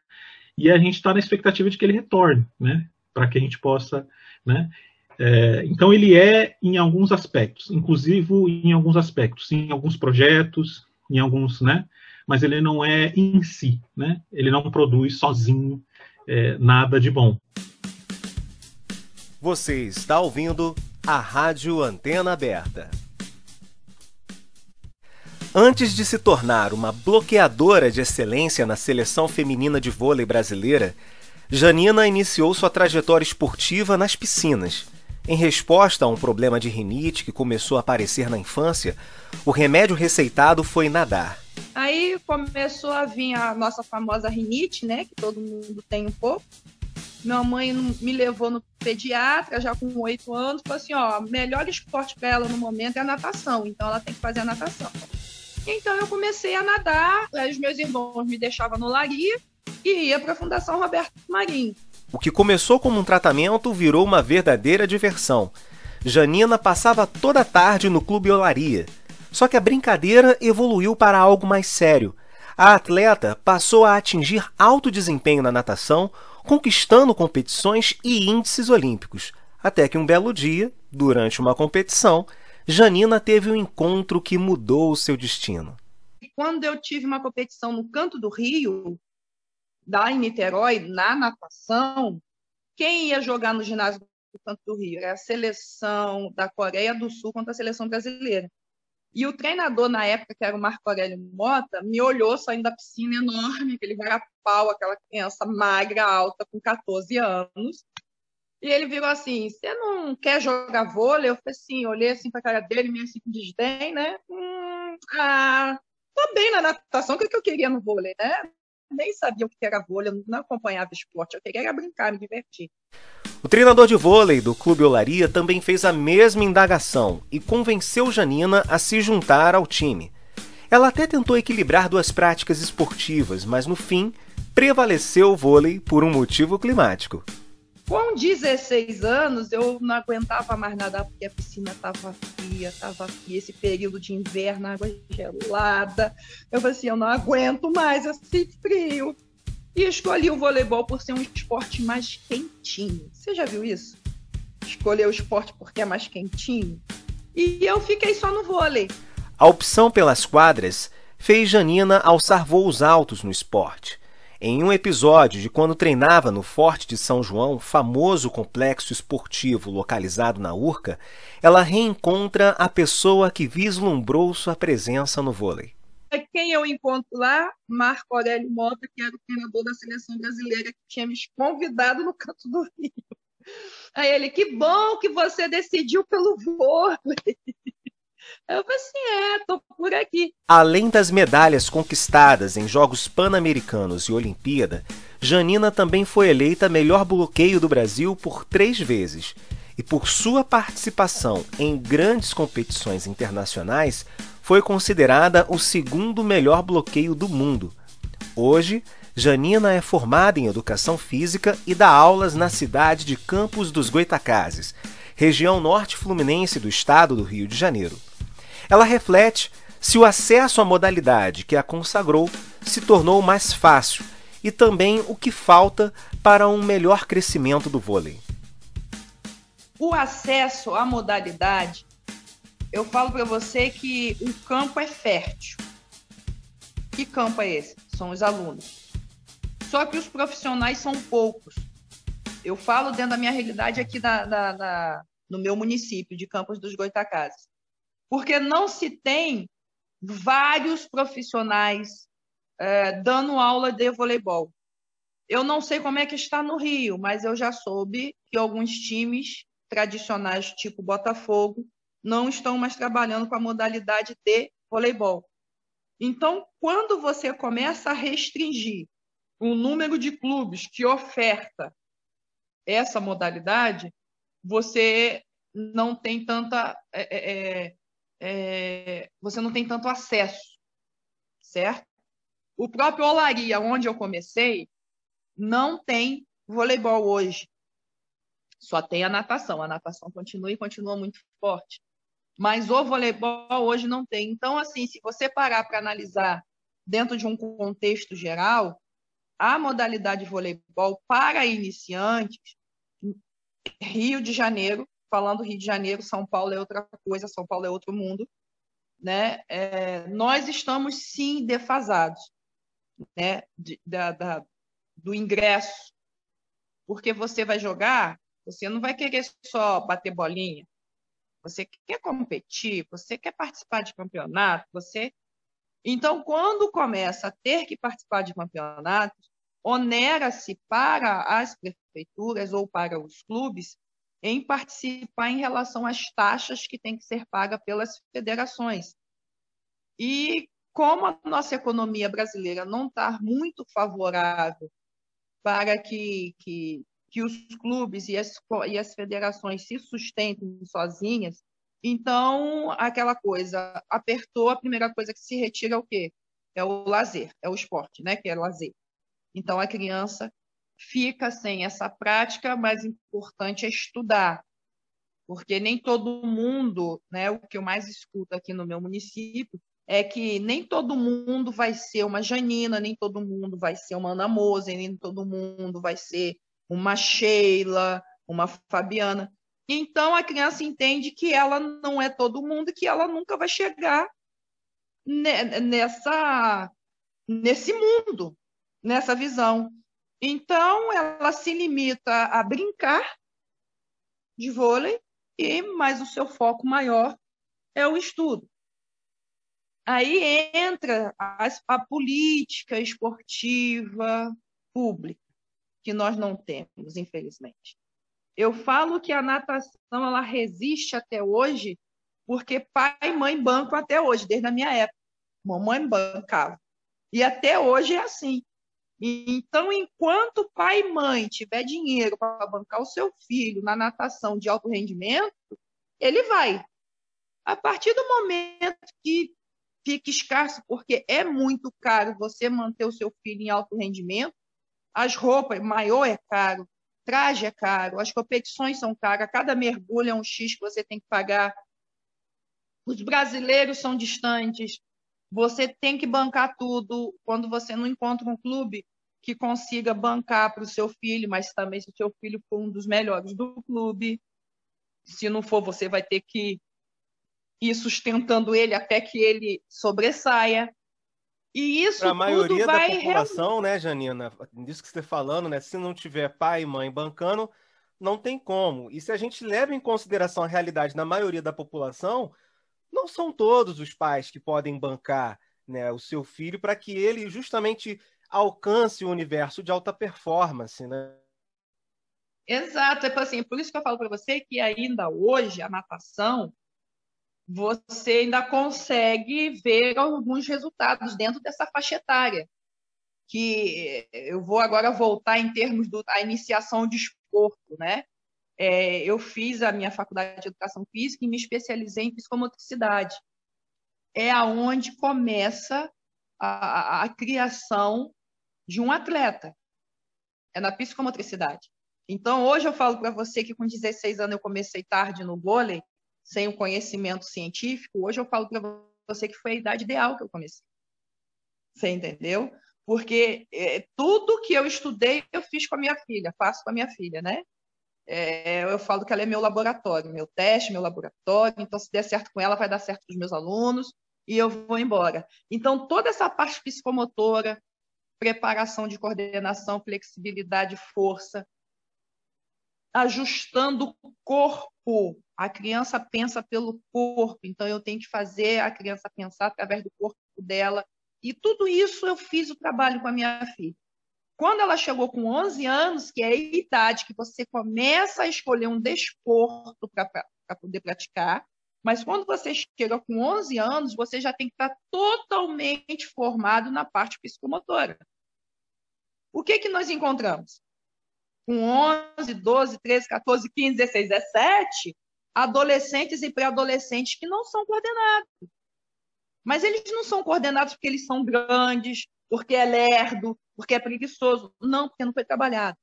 C: e a gente está na expectativa de que ele retorne, né? Para que a gente possa, né? É, então ele é em alguns aspectos, inclusive em alguns aspectos, em alguns projetos, em alguns, né? Mas ele não é em si, né? Ele não produz sozinho é, nada de bom.
A: Você está ouvindo a Rádio Antena Aberta. Antes de se tornar uma bloqueadora de excelência na seleção feminina de vôlei brasileira, Janina iniciou sua trajetória esportiva nas piscinas. Em resposta a um problema de rinite que começou a aparecer na infância, o remédio receitado foi nadar.
D: Aí começou a vir a nossa famosa rinite, né, que todo mundo tem um pouco. Minha mãe me levou no pediatra já com oito anos, falou assim, ó, melhor esporte para ela no momento é a natação, então ela tem que fazer a natação. Então eu comecei a nadar, os meus irmãos me deixavam no Lari e ia para a Fundação Roberto Marinho.
A: O que começou como um tratamento virou uma verdadeira diversão. Janina passava toda a tarde no Clube Olaria. Só que a brincadeira evoluiu para algo mais sério. A atleta passou a atingir alto desempenho na natação, conquistando competições e índices olímpicos. Até que um belo dia, durante uma competição, Janina teve um encontro que mudou o seu destino.
D: Quando eu tive uma competição no Canto do Rio, da em Niterói na natação, quem ia jogar no ginásio do Canto do Rio? Era a seleção da Coreia do Sul contra a seleção brasileira. E o treinador, na época, que era o Marco Aurélio Mota, me olhou saindo da piscina enorme, aquele varapau, aquela criança magra, alta, com 14 anos. E ele virou assim: Você não quer jogar vôlei? Eu falei assim: olhei assim para a cara dele, meio assim com desdém, né? Hum, ah, tô bem na natação, o que, que eu queria no vôlei, né? nem sabia o que era vôlei, não acompanhava esporte, eu queria brincar, me divertir.
A: O treinador de vôlei do Clube Olaria também fez a mesma indagação e convenceu Janina a se juntar ao time. Ela até tentou equilibrar duas práticas esportivas, mas no fim prevaleceu o vôlei por um motivo climático.
D: Com 16 anos, eu não aguentava mais nadar porque a piscina estava fria, estava fria. Esse período de inverno, água gelada. Eu falei assim: eu não aguento mais esse frio. E escolhi o voleibol por ser um esporte mais quentinho. Você já viu isso? Escolher o esporte porque é mais quentinho. E eu fiquei só no vôlei.
A: A opção pelas quadras fez Janina alçar voos altos no esporte. Em um episódio de quando treinava no Forte de São João, famoso complexo esportivo localizado na Urca, ela reencontra a pessoa que vislumbrou sua presença no vôlei.
D: É quem eu encontro lá? Marco Aurélio Mota, que era o treinador da seleção brasileira, que tinha me convidado no canto do Rio. Aí ele, que bom que você decidiu pelo vôlei. Eu falei assim, é, tô por aqui.
A: Além das medalhas conquistadas em Jogos Pan-Americanos e Olimpíada, Janina também foi eleita melhor bloqueio do Brasil por três vezes. E por sua participação em grandes competições internacionais, foi considerada o segundo melhor bloqueio do mundo. Hoje, Janina é formada em Educação Física e dá aulas na cidade de Campos dos Goitacazes, região norte fluminense do estado do Rio de Janeiro. Ela reflete se o acesso à modalidade que a consagrou se tornou mais fácil e também o que falta para um melhor crescimento do vôlei.
D: O acesso à modalidade, eu falo para você que o campo é fértil. Que campo é esse? São os alunos. Só que os profissionais são poucos. Eu falo dentro da minha realidade aqui no meu município de Campos dos Goitacazes porque não se tem vários profissionais é, dando aula de voleibol. Eu não sei como é que está no Rio, mas eu já soube que alguns times tradicionais, tipo Botafogo, não estão mais trabalhando com a modalidade de voleibol. Então, quando você começa a restringir o número de clubes que oferta essa modalidade, você não tem tanta é, é, é, é você não tem tanto acesso, certo? O próprio Olaria, onde eu comecei, não tem voleibol hoje. Só tem a natação. A natação continua e continua muito forte. Mas o voleibol hoje não tem. Então, assim, se você parar para analisar dentro de um contexto geral, a modalidade de voleibol para iniciantes, Rio de Janeiro, falando Rio de Janeiro, São Paulo é outra coisa, São Paulo é outro mundo, né? É, nós estamos sim defasados, né? De, da, da, do ingresso, porque você vai jogar, você não vai querer só bater bolinha, você quer competir, você quer participar de campeonato, você. Então, quando começa a ter que participar de campeonatos, onera-se para as prefeituras ou para os clubes em participar em relação às taxas que têm que ser pagas pelas federações. E como a nossa economia brasileira não está muito favorável para que, que, que os clubes e as, e as federações se sustentem sozinhas, então aquela coisa apertou, a primeira coisa que se retira é o quê? É o lazer, é o esporte, né? Que é lazer. Então a criança fica sem essa prática, mas importante é estudar, porque nem todo mundo, né? O que eu mais escuto aqui no meu município é que nem todo mundo vai ser uma Janina, nem todo mundo vai ser uma Ana Moser, nem todo mundo vai ser uma Sheila, uma Fabiana. Então a criança entende que ela não é todo mundo e que ela nunca vai chegar nessa nesse mundo, nessa visão. Então ela se limita a brincar de vôlei e mas o seu foco maior é o estudo. Aí entra a, a política esportiva pública, que nós não temos, infelizmente. Eu falo que a natação ela resiste até hoje porque pai e mãe bancam até hoje, desde a minha época. Mamãe bancava. E até hoje é assim. Então, enquanto pai e mãe tiver dinheiro para bancar o seu filho na natação de alto rendimento, ele vai. A partir do momento que fica escasso, porque é muito caro você manter o seu filho em alto rendimento. As roupas, maior é caro, traje é caro, as competições são caras, cada mergulho é um X que você tem que pagar. Os brasileiros são distantes, você tem que bancar tudo. Quando você não encontra um clube que consiga bancar para o seu filho, mas também se o seu filho for um dos melhores do clube, se não for, você vai ter que e sustentando ele até que ele sobressaia. E isso
A: a maioria da população, né, Janina? Disso que você está falando, né? Se não tiver pai e mãe bancando, não tem como. E se a gente leva em consideração a realidade da maioria da população, não são todos os pais que podem bancar né, o seu filho para que ele justamente alcance o universo de alta performance, né?
D: Exato, é assim, por isso que eu falo para você que ainda hoje a natação você ainda consegue ver alguns resultados dentro dessa faixa etária. Que eu vou agora voltar em termos da iniciação de esporte, né? É, eu fiz a minha faculdade de educação física e me especializei em psicomotricidade. É aonde começa a, a, a criação de um atleta. É na psicomotricidade. Então, hoje eu falo para você que com 16 anos eu comecei tarde no vôlei, sem o conhecimento científico, hoje eu falo para você que foi a idade ideal que eu comecei. Você entendeu? Porque é, tudo que eu estudei, eu fiz com a minha filha, faço com a minha filha, né? É, eu falo que ela é meu laboratório, meu teste, meu laboratório. Então, se der certo com ela, vai dar certo com os meus alunos e eu vou embora. Então, toda essa parte psicomotora, preparação de coordenação, flexibilidade, força, ajustando o corpo. A criança pensa pelo corpo, então eu tenho que fazer a criança pensar através do corpo dela. E tudo isso eu fiz o trabalho com a minha filha. Quando ela chegou com 11 anos, que é a idade que você começa a escolher um desporto para poder praticar, mas quando você chega com 11 anos, você já tem que estar totalmente formado na parte psicomotora. O que, que nós encontramos? Com 11, 12, 13, 14, 15, 16, 17, adolescentes e pré-adolescentes que não são coordenados. Mas eles não são coordenados porque eles são grandes, porque é lerdo, porque é preguiçoso. Não, porque não foi trabalhado.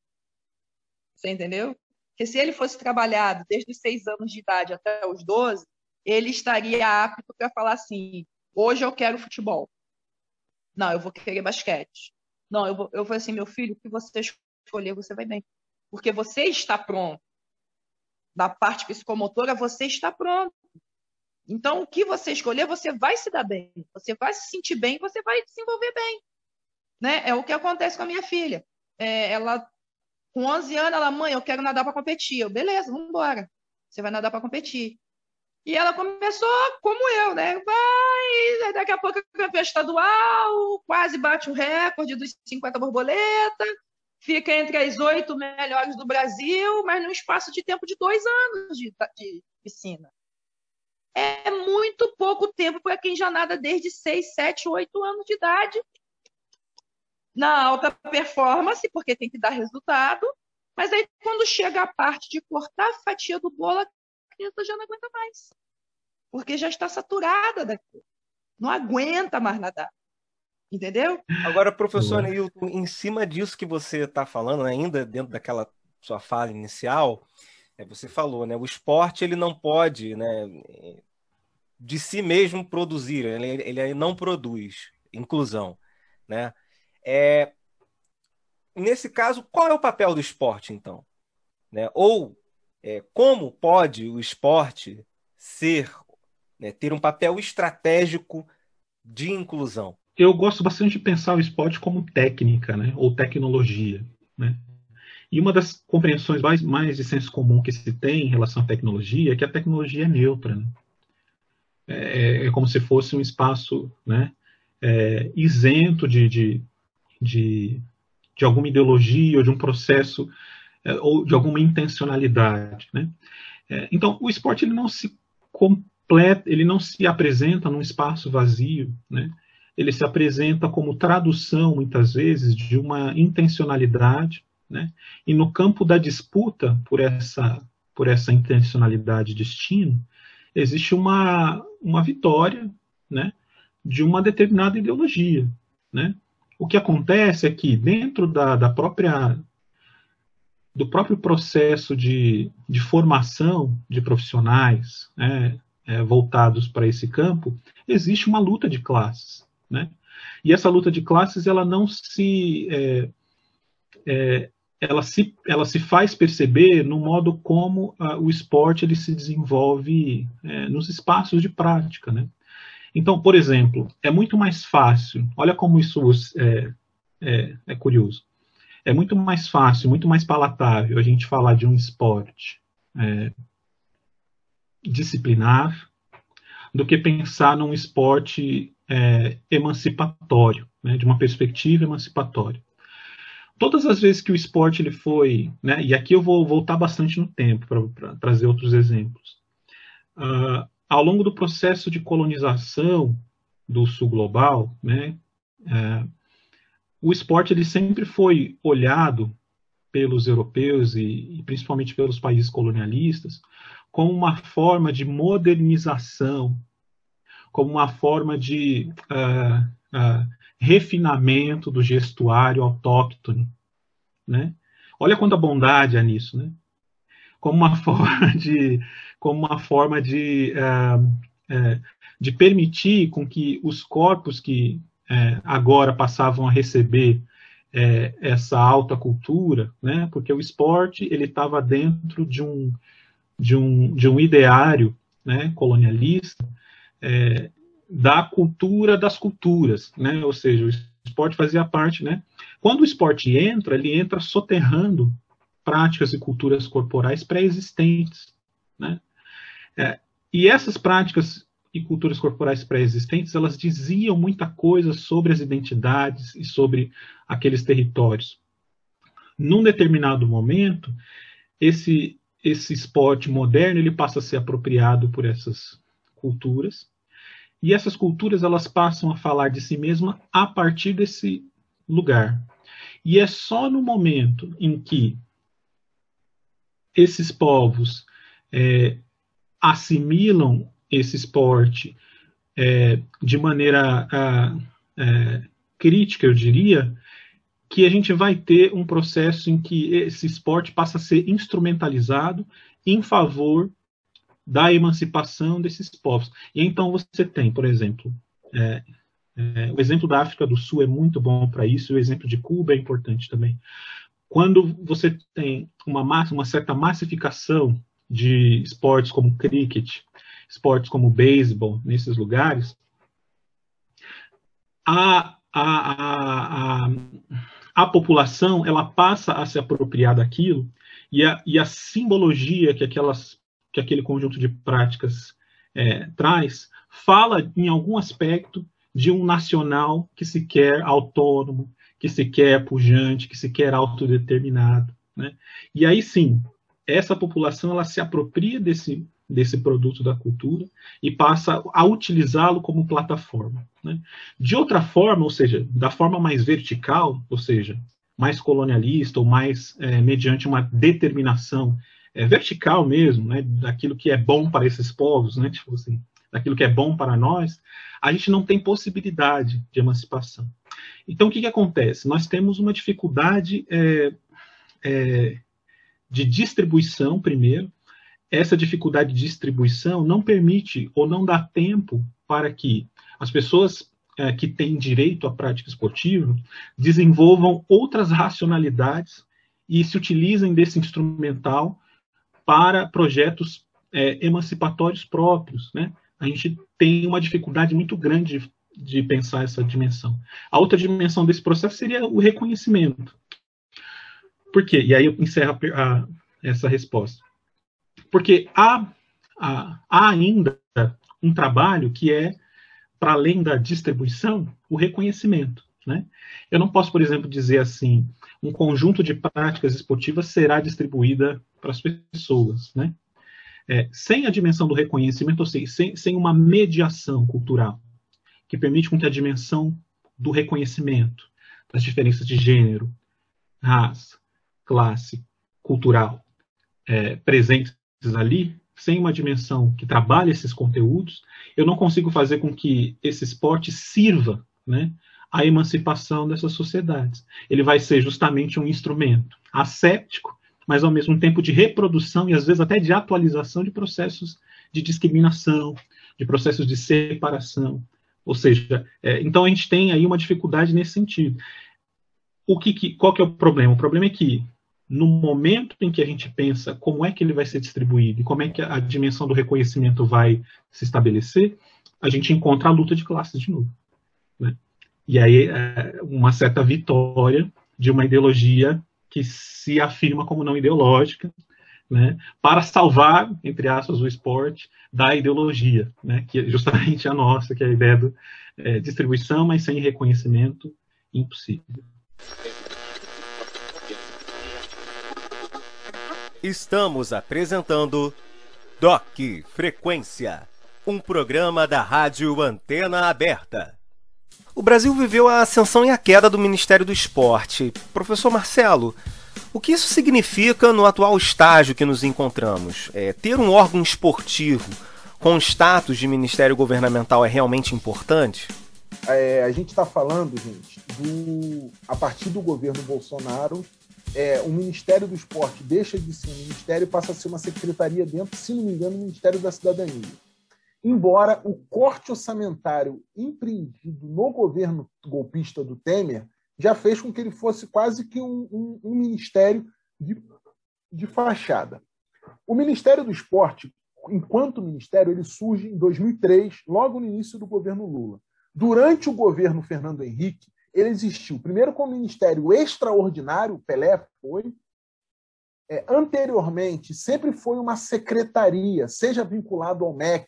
D: Você entendeu? Porque se ele fosse trabalhado desde os seis anos de idade até os 12, ele estaria apto para falar assim: hoje eu quero futebol. Não, eu vou querer basquete. Não, eu vou, eu vou assim, meu filho, o que você escolher, você vai bem. Porque você está pronto. Da parte psicomotora, você está pronto. Então, o que você escolher, você vai se dar bem. Você vai se sentir bem, você vai se envolver bem. Né? É o que acontece com a minha filha. É, ela, com 11 anos, ela, mãe, eu quero nadar para competir. Eu, beleza, vamos embora. Você vai nadar para competir. E ela começou como eu, né? Vai, daqui a pouco é campeã estadual, quase bate o recorde dos 50 borboletas, fica entre as oito melhores do Brasil, mas num espaço de tempo de dois anos de, de piscina. É muito pouco tempo para quem já nada desde seis, sete, oito anos de idade. Na alta performance, porque tem que dar resultado, mas aí quando chega a parte de cortar a fatia do bolo, criança já não aguenta mais. Porque já está saturada daquilo. Não aguenta mais nadar. Entendeu?
A: Agora, professor Neilton, em cima disso que você está falando, né, ainda dentro daquela sua fala inicial, é, você falou, né? O esporte ele não pode, né, de si mesmo produzir, ele, ele não produz inclusão, né? É, nesse caso, qual é o papel do esporte, então? Né? Ou é, como pode o esporte ser, né, ter um papel estratégico de inclusão?
C: Eu gosto bastante de pensar o esporte como técnica, né, ou tecnologia, né? E uma das compreensões mais, mais de senso comum que se tem em relação à tecnologia é que a tecnologia é neutra. Né? É, é, como se fosse um espaço né, é, isento de, de, de, de, alguma ideologia ou de um processo é, ou de alguma intencionalidade. Né? É, então, o esporte ele não se completa, ele não se apresenta num espaço vazio, né? Ele se apresenta como tradução, muitas vezes, de uma intencionalidade, né? e no campo da disputa por essa, por essa intencionalidade de destino, existe uma, uma vitória né? de uma determinada ideologia. Né? O que acontece é que, dentro da, da própria do próprio processo de, de formação de profissionais né, é, voltados para esse campo, existe uma luta de classes. Né? E essa luta de classes ela não se, é, é, ela se, ela se faz perceber no modo como a, o esporte ele se desenvolve é, nos espaços de prática. Né? Então, por exemplo, é muito mais fácil, olha como isso é, é, é curioso é muito mais fácil, muito mais palatável a gente falar de um esporte é, disciplinar do que pensar num esporte é, emancipatório, né, de uma perspectiva emancipatória. Todas as vezes que o esporte ele foi, né, e aqui eu vou voltar bastante no tempo para trazer outros exemplos, uh, ao longo do processo de colonização do sul global, né, uh, o esporte ele sempre foi olhado pelos europeus e, e, principalmente pelos países colonialistas como uma forma de modernização, como uma forma de uh, uh, refinamento do gestuário autóctone, né? Olha quanta bondade há nisso, né? Como uma forma de, como uma forma de, uh, de permitir com que os corpos que é, agora passavam a receber é, essa alta cultura, né? Porque o esporte ele estava dentro de um de um de um ideário, né? Colonialista é, da cultura das culturas, né? Ou seja, o esporte fazia parte, né? Quando o esporte entra, ele entra soterrando práticas e culturas corporais pré-existentes. Né? É, e essas práticas e culturas corporais pré-existentes, elas diziam muita coisa sobre as identidades e sobre aqueles territórios. Num determinado momento, esse esse esporte moderno ele passa a ser apropriado por essas culturas e essas culturas elas passam a falar de si mesma a partir desse lugar. E é só no momento em que esses povos é, assimilam esse esporte é, de maneira a, é, crítica, eu diria, que a gente vai ter um processo em que esse esporte passa a ser instrumentalizado em favor da emancipação desses povos. E então você tem, por exemplo, é, é, o exemplo da África do Sul é muito bom para isso, o exemplo de Cuba é importante também. Quando você tem uma, massa, uma certa massificação de esportes como cricket, esportes como beisebol nesses lugares, a, a, a, a, a população ela passa a se apropriar daquilo e a, e a simbologia que, aquelas, que aquele conjunto de práticas é, traz fala em algum aspecto de um nacional que se quer autônomo, que se quer pujante, que se quer autodeterminado. Né? E aí sim, essa população ela se apropria desse, desse produto da cultura e passa a utilizá-lo como plataforma. Né? De outra forma, ou seja, da forma mais vertical, ou seja, mais colonialista ou mais é, mediante uma determinação é, vertical mesmo, né, daquilo que é bom para esses povos, né, tipo assim, daquilo que é bom para nós, a gente não tem possibilidade de emancipação. Então, o que, que acontece? Nós temos uma dificuldade é, é, de distribuição, primeiro. Essa dificuldade de distribuição não permite ou não dá tempo para que as pessoas é, que têm direito à prática esportiva desenvolvam outras racionalidades e se utilizem desse instrumental para projetos é, emancipatórios próprios, né? a gente tem uma dificuldade muito grande de, pensar essa dimensão. A outra dimensão desse processo seria o reconhecimento. Por quê? E aí eu encerro a, a, essa resposta. Porque há, há, há ainda um trabalho que é, para além da distribuição, o reconhecimento. Né? Eu não posso, por exemplo, dizer assim, um conjunto de práticas esportivas será distribuída para as pessoas. Né? é, sem a dimensão do reconhecimento, ou seja, sem, sem uma mediação cultural, que permite com que a dimensão do reconhecimento das diferenças de gênero, raça, classe, cultural é, presentes ali, sem uma dimensão que trabalhe esses conteúdos, eu não consigo fazer com que esse esporte sirva né, à emancipação dessas sociedades. Ele vai ser justamente um instrumento asséptico mas ao mesmo tempo de reprodução e às vezes até de atualização de processos de discriminação, de processos de separação. Ou seja, é, então a gente tem aí uma dificuldade nesse sentido. O que, que, qual que é o problema? O problema é que no momento em que a gente pensa como é que ele vai ser distribuído e como é que a, dimensão do reconhecimento vai se estabelecer, a gente encontra a luta de classes de novo. Né? E aí é uma certa vitória de uma ideologia que se afirma como não ideológica, né, para salvar, entre aspas, o esporte da ideologia, né, que é justamente a nossa, que é a ideia de é, distribuição, mas sem reconhecimento, impossível.
A: Estamos apresentando Doc Frequência, um programa da Rádio Antena Aberta. O Brasil viveu a ascensão e a queda do Ministério do Esporte. Professor Marcelo, o que isso significa no atual estágio que nos encontramos? É, ter um órgão esportivo com status de ministério governamental é realmente importante?
B: É, a gente está falando, gente, do, a partir do governo Bolsonaro, é, o Ministério do Esporte deixa de ser um ministério e passa a ser uma secretaria dentro, se não me engano, do Ministério da Cidadania embora o corte orçamentário empreendido no governo golpista do Temer já fez com que ele fosse quase que um, um, um ministério de, de fachada. O Ministério do Esporte, enquanto ministério, ele surge em 2003, logo no início do governo Lula. Durante o governo Fernando Henrique, ele existiu primeiro como ministério extraordinário, Pelé foi, é, anteriormente sempre foi uma secretaria, seja vinculado ao MEC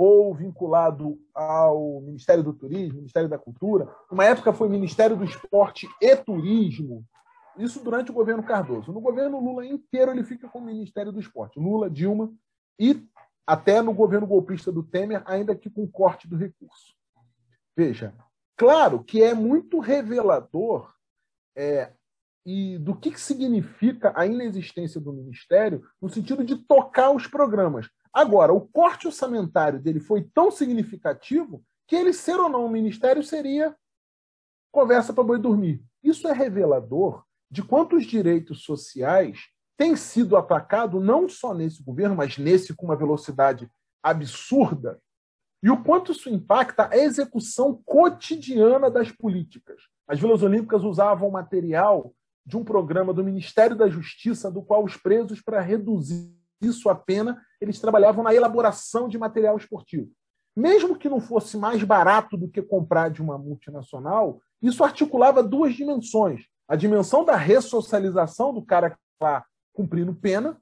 B: ou vinculado ao Ministério do Turismo, Ministério da Cultura. Uma época foi Ministério do Esporte e Turismo. Isso durante o governo Cardoso. No governo Lula inteiro ele fica com o Ministério do Esporte. Lula, Dilma e até no governo golpista do Temer, ainda que com corte do recurso. Veja, claro que é muito revelador é, e do que, que significa a inexistência do Ministério no sentido de tocar os programas. Agora, o corte orçamentário dele foi tão significativo que ele ser ou não um ministério seria conversa para boi dormir. Isso é revelador de quantos direitos sociais têm sido atacados não só nesse governo, mas nesse com uma velocidade absurda, e o quanto isso impacta a execução cotidiana das políticas. As Vilas Olímpicas usavam material de um programa do Ministério da Justiça, do qual os presos, para reduzir sua pena, eles trabalhavam na elaboração de material esportivo. Mesmo que não fosse mais barato do que comprar de uma multinacional, isso articulava duas dimensões. A dimensão da ressocialização do cara que está cumprindo pena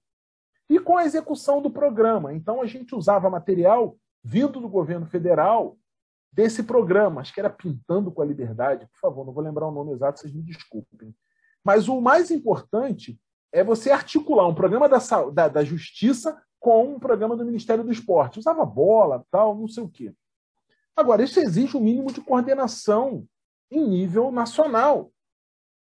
B: e com a execução do programa. Então, a gente usava material vindo do governo federal desse programa, acho que era Pintando com a Liberdade, por favor, não vou lembrar o nome exato, vocês me desculpem. Mas o mais importante é você articular um programa da, da, da Justiça com um programa do Ministério do Esporte. Usava bola, tal, não sei o quê. Agora, isso exige um mínimo de coordenação em nível nacional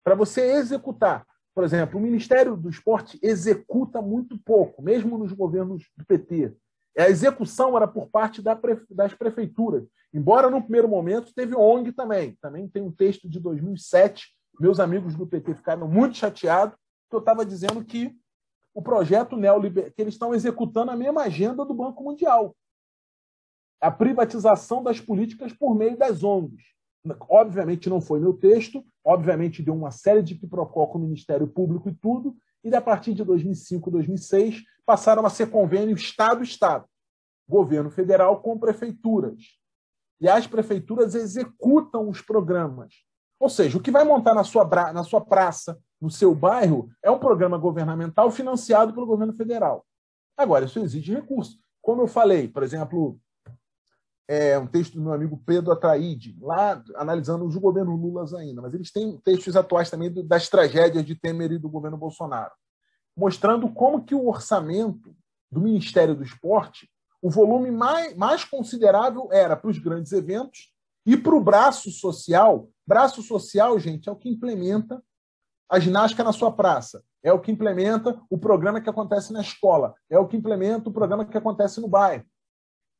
B: para você executar. Por exemplo, o Ministério do Esporte executa muito pouco, mesmo nos governos do PT. A execução era por parte das prefeituras. Embora no primeiro momento teve ONG também. Também tem um texto de 2007 meus amigos do PT ficaram muito chateados, porque eu estava dizendo que o projeto neoliberal, que eles estão executando a mesma agenda do Banco Mundial. A privatização das políticas por meio das ONGs. Obviamente não foi meu texto, obviamente deu uma série de quiprocó com o Ministério Público e tudo, e a partir de 2005, 2006, passaram a ser convênio Estado-Estado, governo federal com prefeituras. E as prefeituras executam os programas. Ou seja, o que vai montar na sua, na sua praça, no seu bairro, é um programa governamental financiado pelo governo federal. Agora, isso exige recursos. Como eu falei, por exemplo, é um texto do meu amigo Pedro Atraide, lá analisando os governos Lula ainda, mas eles têm textos atuais também das tragédias de Temer e do governo Bolsonaro, mostrando como que o orçamento do Ministério do Esporte, o volume mais, mais considerável era para os grandes eventos e para o braço social, braço social, gente, é o que implementa a ginástica na sua praça, é o que implementa o programa que acontece na escola, é o que implementa o programa que acontece no bairro.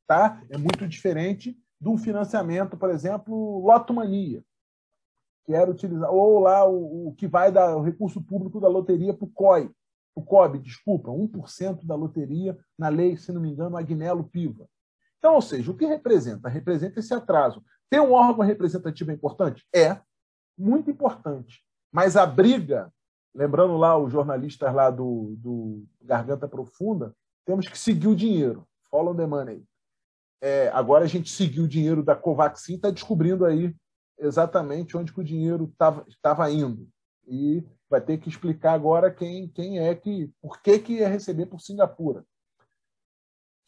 B: Tá? É muito diferente do financiamento, por exemplo, Lotomania, que era utilizar, ou lá o, o que vai dar o recurso público da loteria para o COI, o COB, desculpa, 1% da loteria na lei, se não me engano, Agnello Piva. Então, ou seja, o que representa? Representa esse atraso. Ter um órgão representativo é importante? É, muito importante. Mas a briga, lembrando lá os jornalistas lá do, do Garganta Profunda, temos que seguir o dinheiro. Follow the money. É, agora a gente seguiu o dinheiro da Covaxin, está descobrindo aí exatamente onde que o dinheiro estava indo. E vai ter que explicar agora quem, quem é que, por que, que ia receber por Singapura.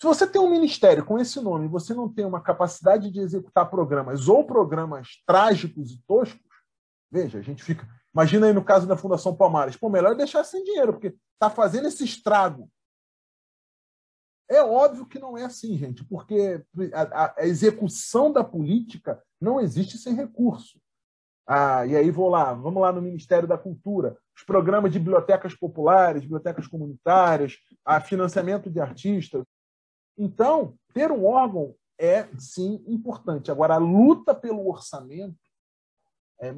B: Se você tem um ministério com esse nome e você não tem uma capacidade de executar programas ou programas trágicos e toscos, veja, a gente fica. Imagina aí no caso da Fundação Palmares. Pô, melhor deixar sem dinheiro, porque está fazendo esse estrago. É óbvio que não é assim, gente, porque a, a execução da política não existe sem recurso. Ah, e aí vou lá, vamos lá no Ministério da Cultura, os programas de bibliotecas populares, bibliotecas comunitárias, a financiamento de artistas. Então, ter um órgão é, sim, importante. Agora, a luta pelo orçamento é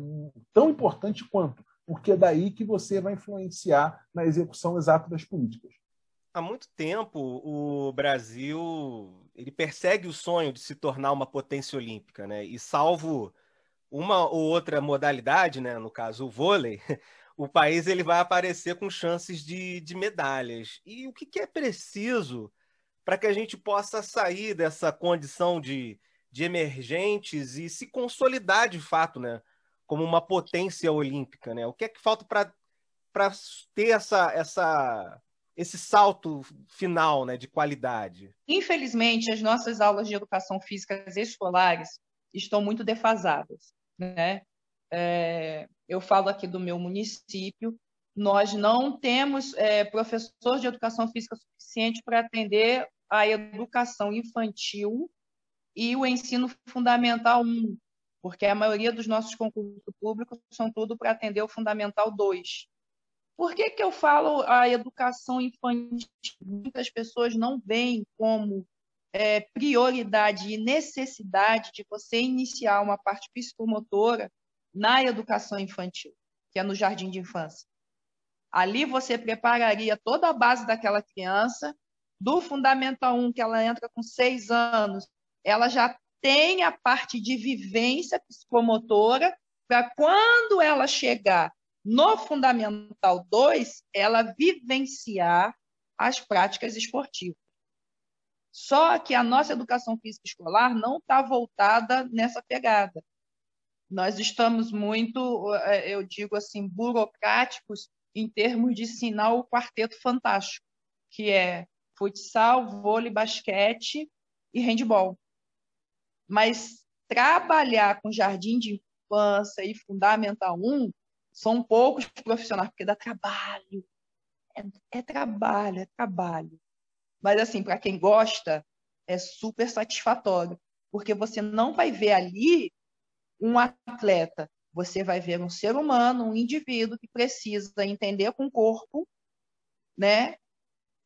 B: tão importante quanto, porque é daí que você vai influenciar na execução exata das políticas.
A: Há muito tempo, o Brasil ele persegue o sonho de se tornar uma potência olímpica, né? E salvo uma ou outra modalidade, né? No caso, o vôlei, o país ele vai aparecer com chances de, de medalhas. E o que, que é preciso para que a gente possa sair dessa condição de, de emergentes e se consolidar de fato, né, como uma potência olímpica, né? O que é que falta para ter essa, essa, esse salto final né, de qualidade?
D: Infelizmente, as nossas aulas de educação física escolares estão muito defasadas. Né? É, eu falo aqui do meu município, nós não temos é, professor de educação física suficiente para atender a educação infantil e o ensino fundamental 1, porque a maioria dos nossos concursos públicos são tudo para atender o fundamental 2. Por que, que eu falo a educação infantil? Muitas pessoas não veem como é, prioridade e necessidade de você iniciar uma parte psicomotora na educação infantil, que é no jardim de infância. Ali você prepararia toda a base daquela criança, do Fundamental 1, que ela entra com seis anos, ela já tem a parte de vivência psicomotora, para quando ela chegar no Fundamental 2, ela vivenciar as práticas esportivas. Só que a nossa educação física escolar não está voltada nessa pegada. Nós estamos muito, eh, eu digo assim, burocráticos em termos de ensinar o quarteto fantástico, que é futsal, vôlei, basquete e handball. Mas trabalhar com jardim de infância e fundamental 1 são poucos profissionais, porque dá trabalho. É, é trabalho, é trabalho. Mas, assim, para quem gosta, é super satisfatório, porque você não vai ver ali um atleta você vai ver um ser humano, um indivíduo que precisa entender com o corpo, né?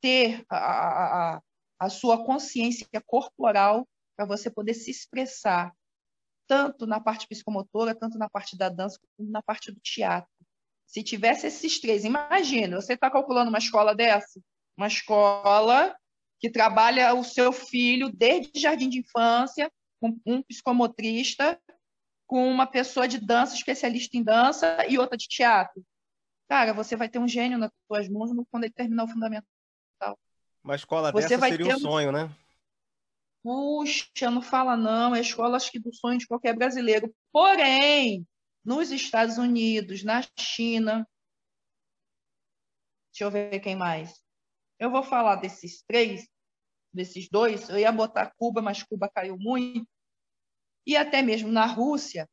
D: ter a, a, a sua consciência corporal para você poder se expressar, tanto na parte psicomotora, tanto na parte da dança, como na parte do teatro. Se tivesse esses três, imagina, você está calculando uma escola dessa? Uma escola que trabalha o seu filho desde jardim de infância, com um psicomotrista, com uma pessoa de dança, especialista em dança, e outra de teatro. Cara, você vai ter um gênio nas suas mãos quando ele terminar o fundamental.
A: Uma escola você dessa seria ter um sonho, né?
D: Puxa, não fala não, é a escola acho que do sonho de qualquer brasileiro. Porém, nos Estados Unidos, na China, deixa eu ver quem mais. Eu vou falar desses três, desses dois. Eu ia botar Cuba, mas Cuba caiu muito e até mesmo na Rússia,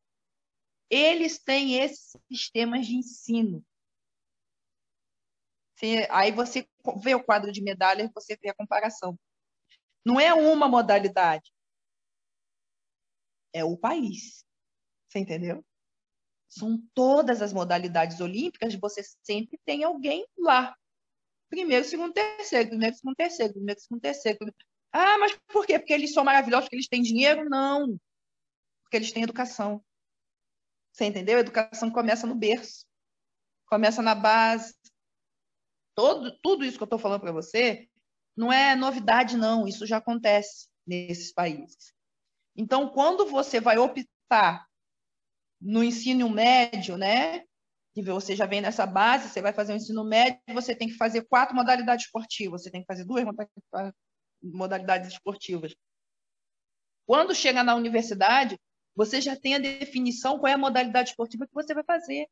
D: eles têm esses sistemas de ensino. Aí você vê o quadro de medalhas, você vê a comparação. Não é uma modalidade, é o país. Você entendeu? São todas as modalidades olímpicas, você sempre tem alguém lá. Primeiro, segundo, terceiro, primeiro, segundo, terceiro, primeiro, segundo, terceiro. Ah, mas por quê? Porque eles são maravilhosos, porque eles têm dinheiro? Não porque eles têm educação. Você entendeu? A educação começa no berço, começa na base. Todo, tudo isso que eu estou falando para você não é novidade, não. Isso já acontece nesses países. Então, quando você vai optar no ensino médio, né? Você já vem nessa base, você vai fazer o ensino médio, você tem que fazer quatro modalidades esportivas, você tem que fazer duas modalidades esportivas. Quando chega na universidade, você já tem a definição qual é a modalidade esportiva que você vai fazer.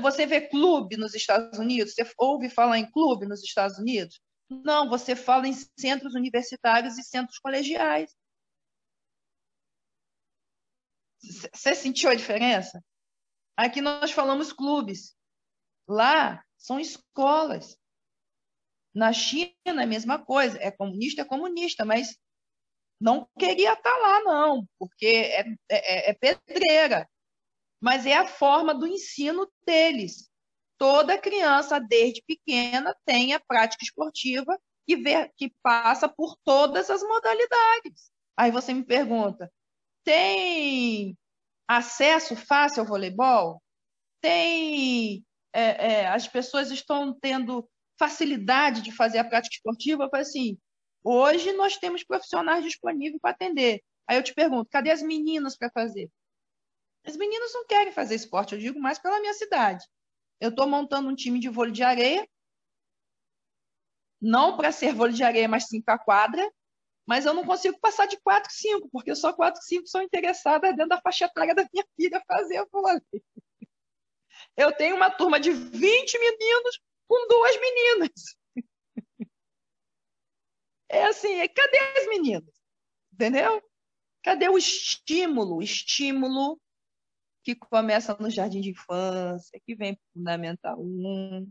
D: Você vê clube nos Estados Unidos? Você ouve falar em clube nos Estados Unidos? Não, você fala em centros universitários e centros colegiais. Você sentiu a diferença? Aqui nós falamos clubes. Lá são escolas. Na China é a mesma coisa. É comunista, é comunista, mas não queria estar tá lá, não, porque é, é, é pedreira. Mas é a forma do ensino deles. Toda criança, desde pequena, tem a prática esportiva que, vê, que passa por todas as modalidades. Aí você me pergunta: tem acesso fácil ao voleibol? Tem. É, é, as pessoas estão tendo facilidade de fazer a prática esportiva? Eu falei assim: Hoje nós temos profissionais disponíveis para atender. Aí eu te pergunto, cadê as meninas para fazer? As meninas não querem fazer esporte, eu digo mais pela minha cidade. Eu estou montando um time de vôlei de areia, não para ser vôlei de areia, mas sim para quadra, mas eu não consigo passar de 4, 5, porque só 4, 5 são interessadas dentro da faixa etária da minha filha fazer vôlei. Eu tenho uma turma de 20 meninos com duas meninas. É assim, é, cadê as meninas? Entendeu? Cadê o estímulo? Estímulo que começa no jardim de infância, que vem para Fundamental 1.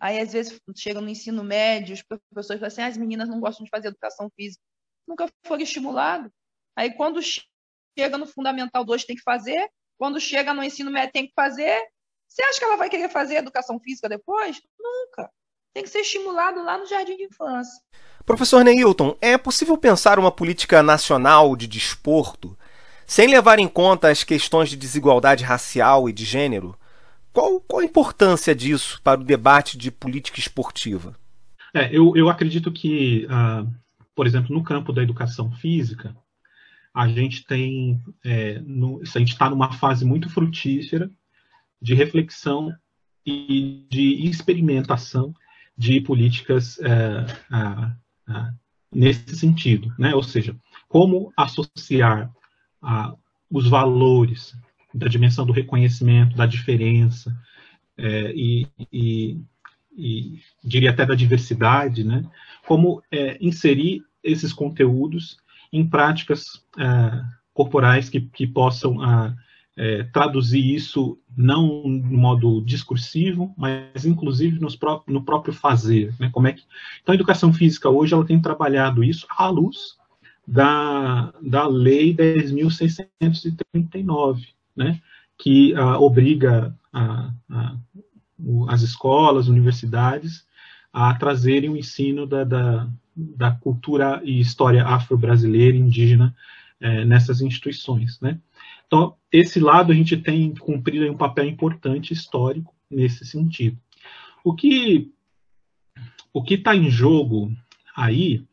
D: Aí, às vezes, chega no ensino médio, os professores falam assim: ah, as meninas não gostam de fazer educação física. Nunca foram estimulados. Aí, quando chega no Fundamental 2, tem que fazer. Quando chega no ensino médio, tem que fazer. Você acha que ela vai querer fazer educação física depois? Nunca. Tem que ser estimulado lá no jardim de infância.
A: Professor Neilton, é possível pensar uma política nacional de desporto sem levar em conta as questões de desigualdade racial e de gênero? Qual, qual a importância disso para o debate de política esportiva?
C: É, eu, eu acredito que, uh, por exemplo, no campo da educação física, a gente tem, é, no, a gente está numa fase muito frutífera de reflexão e de experimentação de políticas é, nesse sentido, né? Ou seja, como associar os valores da dimensão do reconhecimento, da diferença é, e, e, e, diria até da diversidade, né? Como é, inserir esses conteúdos em práticas é, corporais que, que possam é, traduzir isso não no modo discursivo, mas inclusive pró no próprio fazer. Né? Como é que... Então, a educação física hoje ela tem trabalhado isso à luz da, da Lei 10.639, né? que uh, obriga a, a, as escolas, universidades a trazerem o ensino da, da, da cultura e história afro-brasileira indígena é, nessas instituições. Né? Então, esse lado a gente tem cumprido um papel importante histórico nesse sentido. O que o que está em jogo aí,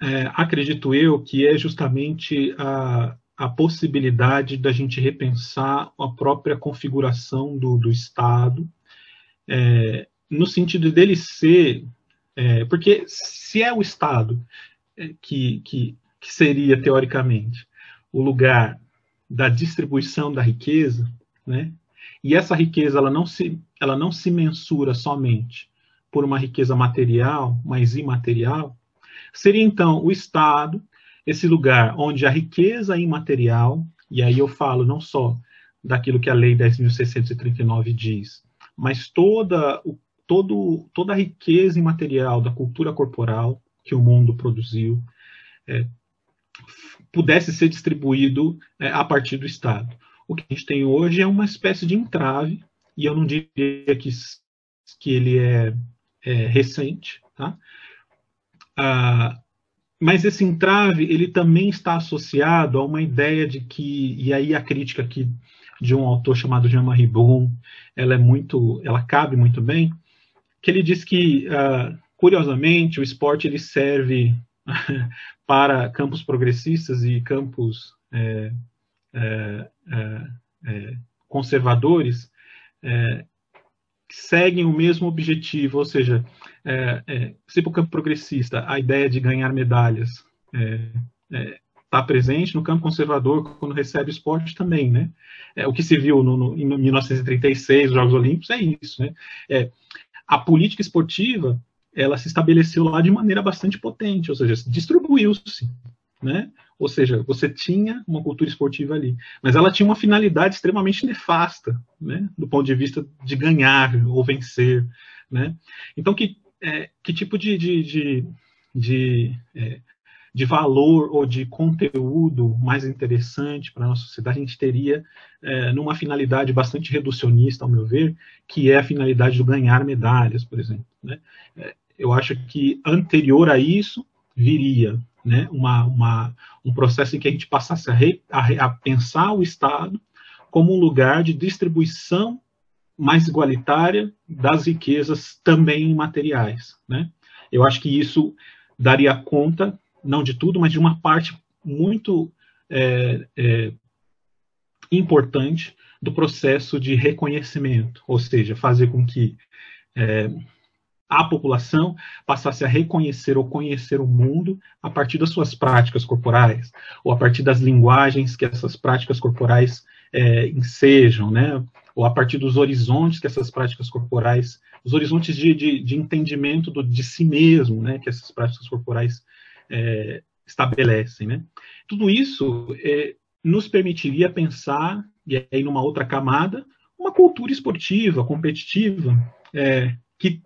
C: é, acredito eu, que é justamente a, a possibilidade da gente repensar a própria configuração do, do Estado, é, no sentido dele ser. É, porque se é o Estado é, que, que, que seria, teoricamente, o lugar da distribuição da riqueza, né? E essa riqueza ela não se ela não se mensura somente por uma riqueza material, mas imaterial. Seria então o Estado esse lugar onde a riqueza imaterial, e aí eu falo não só daquilo que a lei 10.639 diz, mas toda o todo, toda a riqueza imaterial da cultura corporal que o mundo produziu, é, pudesse ser distribuído é, a partir do Estado. O que a gente tem hoje é uma espécie de entrave, e eu não diria que, que ele é, é recente, tá? Ah, mas esse entrave ele também está associado a uma ideia de que e aí a crítica aqui de um autor chamado Jean-Marie ela é muito, ela cabe muito bem, que ele diz que uh, curiosamente o esporte ele serve para campos progressistas e campos é, é, é, é conservadores é, seguem o mesmo objetivo, ou seja, se para o campo progressista a ideia de ganhar medalhas está presente no campo conservador quando recebe esporte também, né? É, o que se viu no, no, em 1936, os Jogos Olímpicos, é isso, né? É, a política esportiva ela se estabeleceu lá de maneira bastante potente, ou seja, distribuiu-se, né? Ou seja, você tinha uma cultura esportiva ali, mas ela tinha uma finalidade extremamente nefasta, né? Do ponto de vista de ganhar ou vencer, né? Então, que, é, que tipo de, de, de, de, é, de valor ou de conteúdo mais interessante para a nossa sociedade a gente teria é, numa finalidade bastante reducionista, ao meu ver, que é a finalidade do ganhar medalhas, por exemplo. Né? Eu acho que anterior a isso viria né, uma, uma, um processo em que a gente passasse a, re, a, a pensar o Estado como um lugar de distribuição mais igualitária das riquezas também materiais. Né? Eu acho que isso daria conta, não de tudo, mas de uma parte muito é, é, importante do processo de reconhecimento, ou seja, fazer com que é, a população passasse a reconhecer ou conhecer o mundo a partir das suas práticas corporais, ou a partir das linguagens que essas práticas corporais é, ensejam, né? ou a partir dos horizontes que essas práticas corporais, os horizontes de, de, de entendimento do, de si mesmo, né, que essas práticas corporais é, estabelecem, né? Tudo isso é, nos permitiria pensar, e aí numa outra camada, uma cultura esportiva, competitiva, é, que,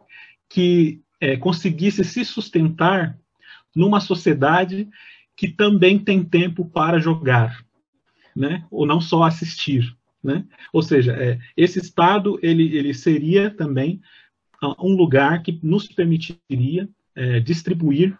C: que é, conseguisse se sustentar numa sociedade que também tem tempo para jogar, né? ou não só assistir. Né? Ou seja, é, esse Estado ele, ele seria também um lugar que nos permitiria é, distribuir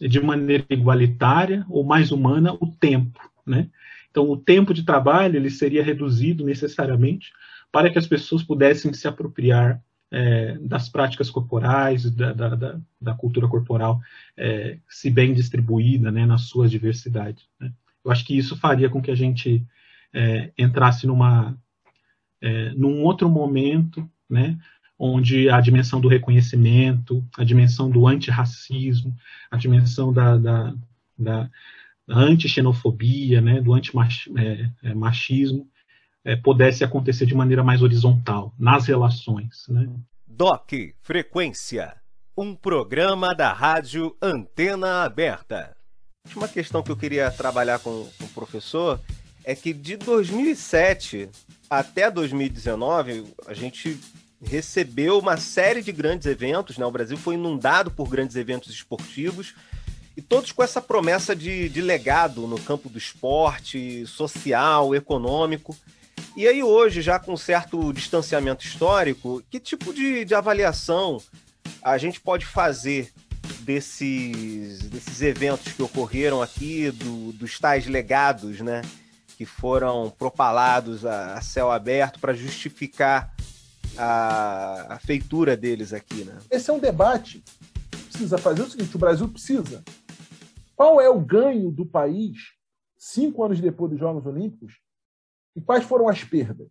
C: de maneira igualitária ou mais humana o tempo. Né? Então, o tempo de trabalho ele seria reduzido necessariamente para que as pessoas pudessem se apropriar é, das práticas corporais, da, da, da cultura corporal, é, se bem distribuída né, na sua diversidade. Né? Eu acho que isso faria com que a gente é, entrasse numa, é, num outro momento, né, onde a dimensão do reconhecimento, a dimensão do antirracismo, a dimensão da, da, da anti-xenofobia, né, do anti-machismo, é, pudesse acontecer de maneira mais horizontal, nas relações. Né?
A: DOC Frequência, um programa da rádio Antena Aberta. Uma questão que eu queria trabalhar com, com o professor é que de 2007 até 2019, a gente recebeu uma série de grandes eventos, né? O Brasil foi inundado por grandes eventos esportivos e todos com essa promessa de, de legado no campo do esporte, social, econômico. E aí, hoje, já com certo distanciamento histórico, que tipo de, de avaliação a gente pode fazer desses, desses eventos que ocorreram aqui, do, dos tais legados, né? Que foram propalados a, a céu aberto para justificar a, a, feitura deles aqui, né?
B: Esse é um debate. Precisa fazer o seguinte: o Brasil precisa. Qual é o ganho do país cinco anos depois dos Jogos Olímpicos e quais foram as perdas?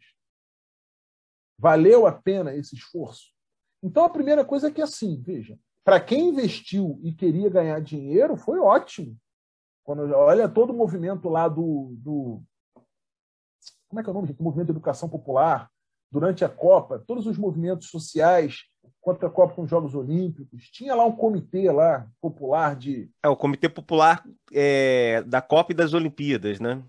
B: Valeu a pena esse esforço? Então, a primeira coisa é que, assim, veja, para quem investiu e queria ganhar dinheiro, foi ótimo. Quando olha todo o movimento lá do, do como é que é o nome? O movimento de educação popular durante a Copa, todos os movimentos sociais contra a Copa com os Jogos Olímpicos, tinha lá um comitê lá popular de
A: é o comitê popular é, da Copa e das Olimpíadas, né?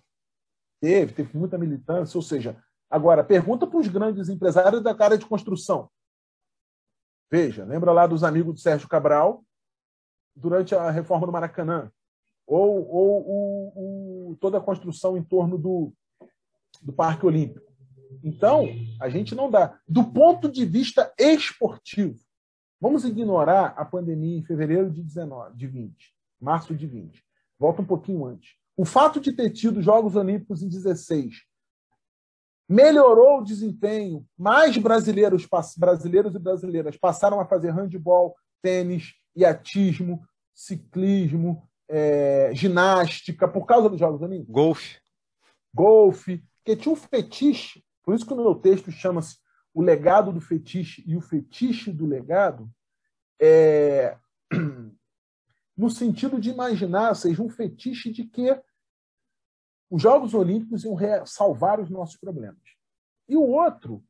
B: Teve, teve muita militância. Ou seja, agora, pergunta para os grandes empresários da cara de construção. Veja, lembra lá dos amigos do Sérgio Cabral durante a reforma do Maracanã? Ou, ou toda a construção em torno do, do Parque Olímpico. Então, a gente não dá. Do ponto de vista esportivo, vamos ignorar a pandemia em fevereiro de 19, de 20, março de 20. Volta um pouquinho antes. O fato de ter tido Jogos Olímpicos em 16 melhorou o desempenho. Mais brasileiros, brasileiros e brasileiras passaram a fazer handebol, tênis, iatismo, ciclismo, é, ginástica, por causa dos Jogos Olímpicos.
A: Golfe.
B: Golfe. Porque tinha um fetiche. Por isso que o meu texto chama-se O Legado do Fetiche e o Fetiche do Legado. É... no sentido de imaginar, seja, um fetiche de que os Jogos Olímpicos iam salvar os nossos problemas. E o outro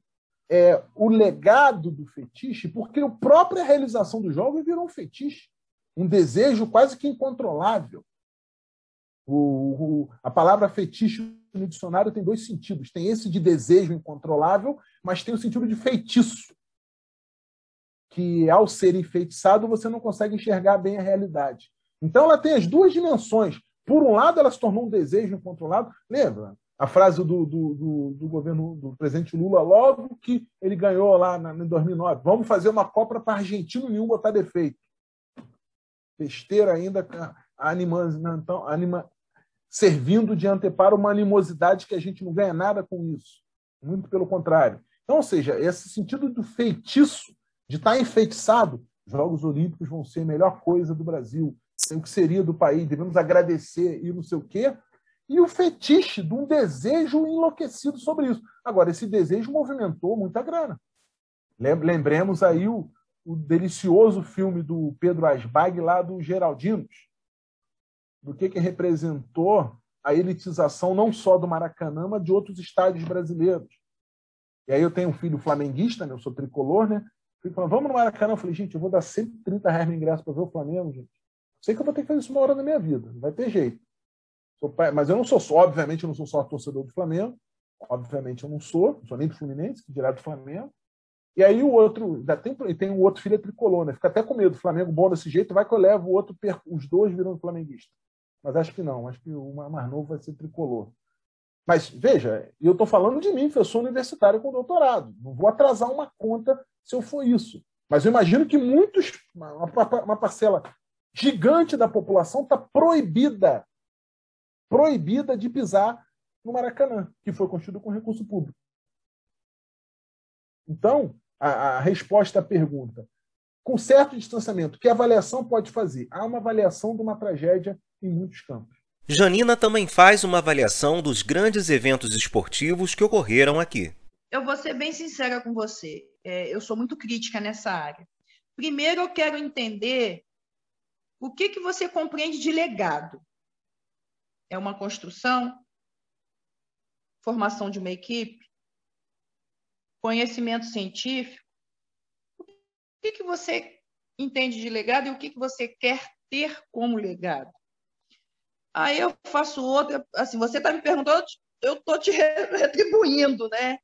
B: é o legado do fetiche, porque a própria realização dos Jogos virou um fetiche, um desejo quase que incontrolável. O, o, a palavra fetiche no dicionário tem dois sentidos. Tem esse de desejo incontrolável, mas tem o sentido de feitiço que ao ser enfeitiçado você não consegue enxergar bem a realidade. Então ela tem as duas dimensões. Por um lado, ela se tornou um desejo incontrolável. Lembra a frase do, do, do, do governo do presidente Lula logo que ele ganhou lá em 2009? Vamos fazer uma Copa para argentino nenhum botar defeito. Besteira ainda animando, então, anima, servindo de anteparo uma animosidade que a gente não ganha nada com isso. Muito pelo contrário. Então, ou seja, esse sentido do feitiço de estar enfeitiçado, Jogos Olímpicos vão ser a melhor coisa do Brasil, o que seria do país, devemos agradecer e não sei o quê, e o fetiche de um desejo enlouquecido sobre isso. Agora, esse desejo movimentou muita grana. Lembremos aí o, o delicioso filme do Pedro Asbag lá do Geraldinos, do que, que representou a elitização não só do Maracanã, mas de outros estádios brasileiros. E aí eu tenho um filho flamenguista, né? eu sou tricolor, né? Fico falando, vamos no Maracanã. Eu falei, gente, eu vou dar 130 reais no ingresso para ver o Flamengo, gente. Sei que eu vou ter que fazer isso uma hora da minha vida, não vai ter jeito. Pai, mas eu não sou só, obviamente, eu não sou só torcedor do Flamengo. Obviamente eu não sou, não sou nem do Fluminense, direto do Flamengo. E aí o outro, ainda tem, tem um outro filho é tricolor, né? Fica até com medo, do Flamengo bom desse jeito, vai que eu levo o outro, os dois viram flamenguista. Mas acho que não, acho que o mais novo vai ser tricolor. Mas veja, eu estou falando de mim, eu sou universitário com doutorado. Não vou atrasar uma conta se eu for isso. Mas eu imagino que muitos, uma, parcela gigante da população está proibida, proibida de pisar no Maracanã, que foi construído com recurso público. Então, a, a resposta à pergunta, com certo distanciamento, que avaliação pode fazer? Há uma avaliação de uma tragédia em muitos campos.
A: Janina também faz uma avaliação dos grandes eventos esportivos que ocorreram aqui.
D: Eu vou ser bem sincera com você. É, eu sou muito crítica nessa área. Primeiro, eu quero entender o que, que você compreende de legado. É uma construção? Formação de uma equipe? Conhecimento científico? O que, que você entende de legado e o que, que você quer ter como legado? Aí eu faço outra, assim, você está me perguntando, eu estou te retribuindo, né?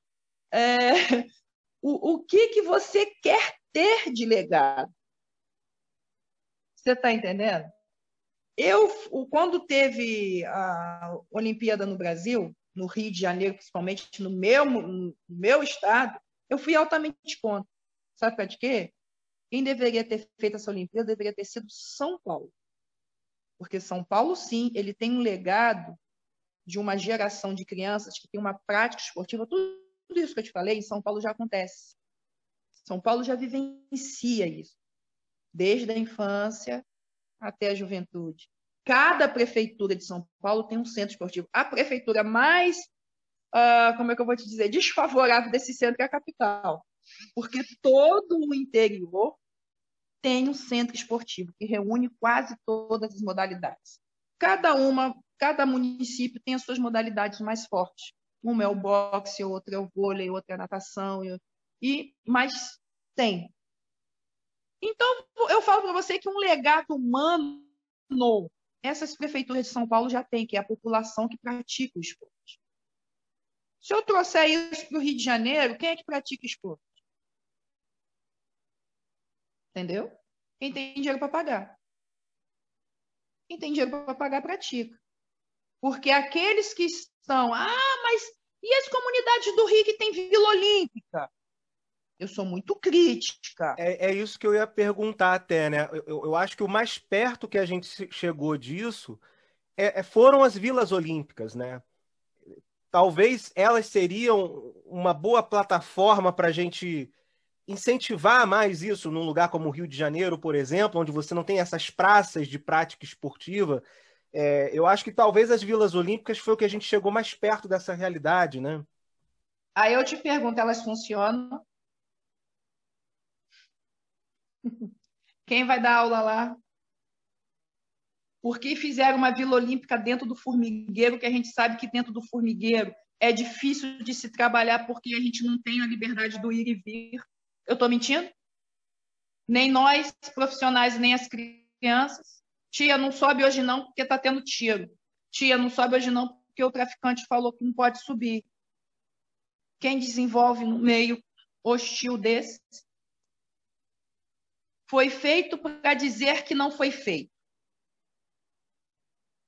D: É, o, o que, que você quer ter de legado? Você está entendendo? Eu, quando teve a Olimpíada no Brasil, no Rio de Janeiro, principalmente no meu, no meu estado, eu fui altamente contra. Sabe de quê? Quem deveria ter feito essa Olimpíada deveria ter sido São Paulo. Porque São Paulo, sim, ele tem um legado de uma geração de crianças que tem uma prática esportiva. Tudo, tudo isso que eu te falei, em São Paulo já acontece. São Paulo já vivencia isso, desde a infância até a juventude. Cada prefeitura de São Paulo tem um centro esportivo. A prefeitura mais, uh, como é que eu vou te dizer, desfavorável desse centro é a capital. Porque todo o interior tem um centro esportivo que reúne quase todas as modalidades. Cada uma, cada município tem as suas modalidades mais fortes. Uma é o boxe, outra é o vôlei, outra é a natação, e mas tem. Então eu falo para você que um legado humano essas prefeituras de São Paulo já têm, que é a população que pratica o esporte. Se eu trouxer isso para o Rio de Janeiro, quem é que pratica esporte? Entendeu? Quem tem dinheiro para pagar. Quem tem dinheiro para pagar, pratica. Porque aqueles que estão, ah, mas e as comunidades do Rio que tem Vila Olímpica? Eu sou muito crítica.
A: É, é isso que eu ia perguntar até, né? Eu, eu acho que o mais perto que a gente chegou disso é, é foram as vilas olímpicas, né? Talvez elas seriam uma boa plataforma para a gente incentivar mais isso num lugar como o Rio de Janeiro, por exemplo, onde você não tem essas praças de prática esportiva. É, eu acho que talvez as Vilas Olímpicas foi o que a gente chegou mais perto dessa realidade, né?
D: Aí eu te pergunto, elas funcionam? Quem vai dar aula lá? Por que fizeram uma Vila Olímpica dentro do formigueiro, que a gente sabe que dentro do formigueiro é difícil de se trabalhar porque a gente não tem a liberdade do ir e vir? Eu estou mentindo? Nem nós, profissionais, nem as crianças. Tia, não sobe hoje não porque está tendo tiro. Tia, não sobe hoje não porque o traficante falou que não pode subir. Quem desenvolve no meio hostil desse foi feito para dizer que não foi feito.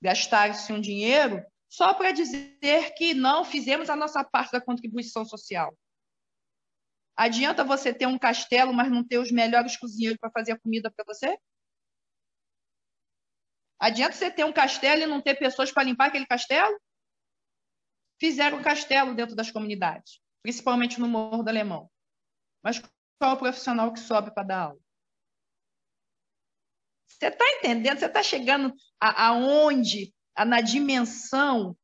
D: Gastar-se um dinheiro só para dizer que não fizemos a nossa parte da contribuição social. Adianta você ter um castelo, mas não ter os melhores cozinheiros para fazer a comida para você? Adianta você ter um castelo e não ter pessoas para limpar aquele castelo? Fizeram um castelo dentro das comunidades, principalmente no Morro do Alemão. Mas qual é o profissional que sobe para dar aula? Você está entendendo? Você está chegando aonde, na dimensão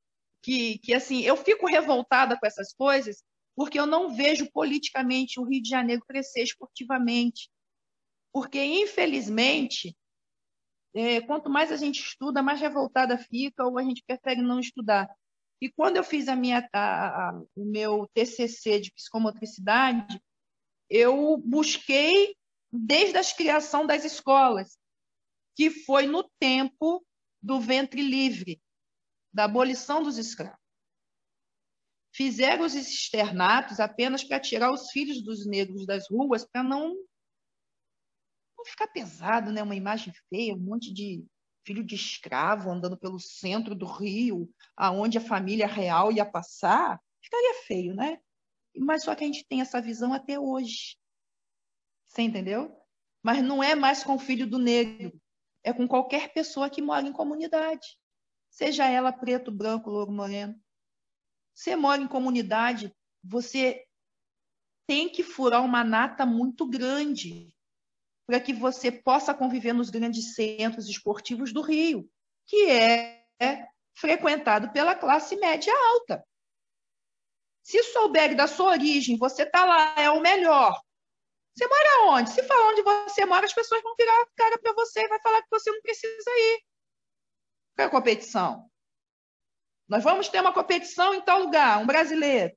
D: que, que, assim, eu fico revoltada com essas coisas, porque eu não vejo politicamente o Rio de Janeiro crescer esportivamente. Porque, infelizmente, é, quanto mais a gente estuda, mais revoltada fica, ou a gente prefere não estudar. E quando eu fiz a minha, a, a, o meu TCC de psicomotricidade, eu busquei desde a criação das escolas, que foi no tempo do ventre livre, da abolição dos escravos. Fizeram os externatos apenas para tirar os filhos dos negros das ruas, para não, não ficar pesado, né? uma imagem feia, um monte de filho de escravo andando pelo centro do Rio, aonde a família real ia passar, ficaria feio, né? Mas só que a gente tem essa visão até hoje. Você entendeu? Mas não é mais com o filho do negro, é com qualquer pessoa que mora em comunidade. Seja ela preto, branco, louro, moreno. Você mora em comunidade, você tem que furar uma nata muito grande para que você possa conviver nos grandes centros esportivos do Rio, que é frequentado pela classe média alta. Se souber da sua origem, você está lá, é o melhor. Você mora onde? Se falar onde você mora, as pessoas vão virar a cara para você e vai falar que você não precisa ir para a competição. Nós vamos ter uma competição em tal lugar, um brasileiro.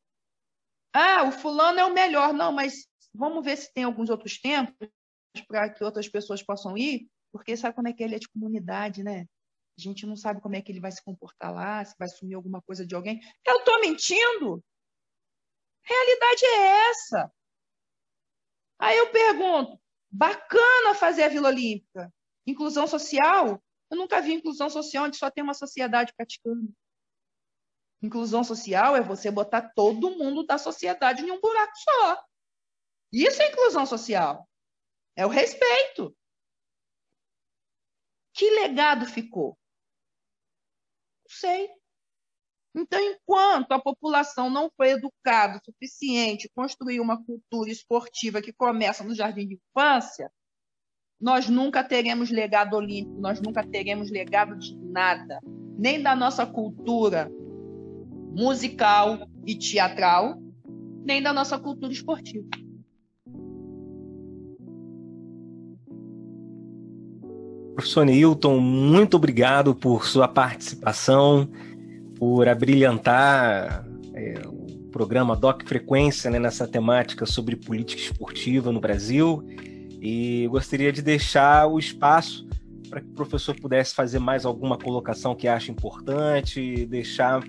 D: Ah, o fulano é o melhor. Não, mas vamos ver se tem alguns outros tempos para que outras pessoas possam ir, porque sabe como é que ele é de comunidade, né? A gente não sabe como é que ele vai se comportar lá, se vai assumir alguma coisa de alguém. Eu estou mentindo? Realidade é essa. Aí eu pergunto: bacana fazer a Vila Olímpica. Inclusão social? Eu nunca vi inclusão social onde só tem uma sociedade praticando. Inclusão social é você botar todo mundo da sociedade em um buraco só. Isso é inclusão social. É o respeito. Que legado ficou? Não sei. Então, enquanto a população não foi educada o suficiente, construir uma cultura esportiva que começa no jardim de infância, nós nunca teremos legado olímpico, nós nunca teremos legado de nada, nem da nossa cultura musical e teatral, nem da nossa cultura esportiva.
A: Professor Newton, muito obrigado por sua participação, por abrilhantar é, o programa Doc Frequência né, nessa temática sobre política esportiva no Brasil. E gostaria de deixar o espaço para que o professor pudesse fazer mais alguma colocação que acha importante, deixar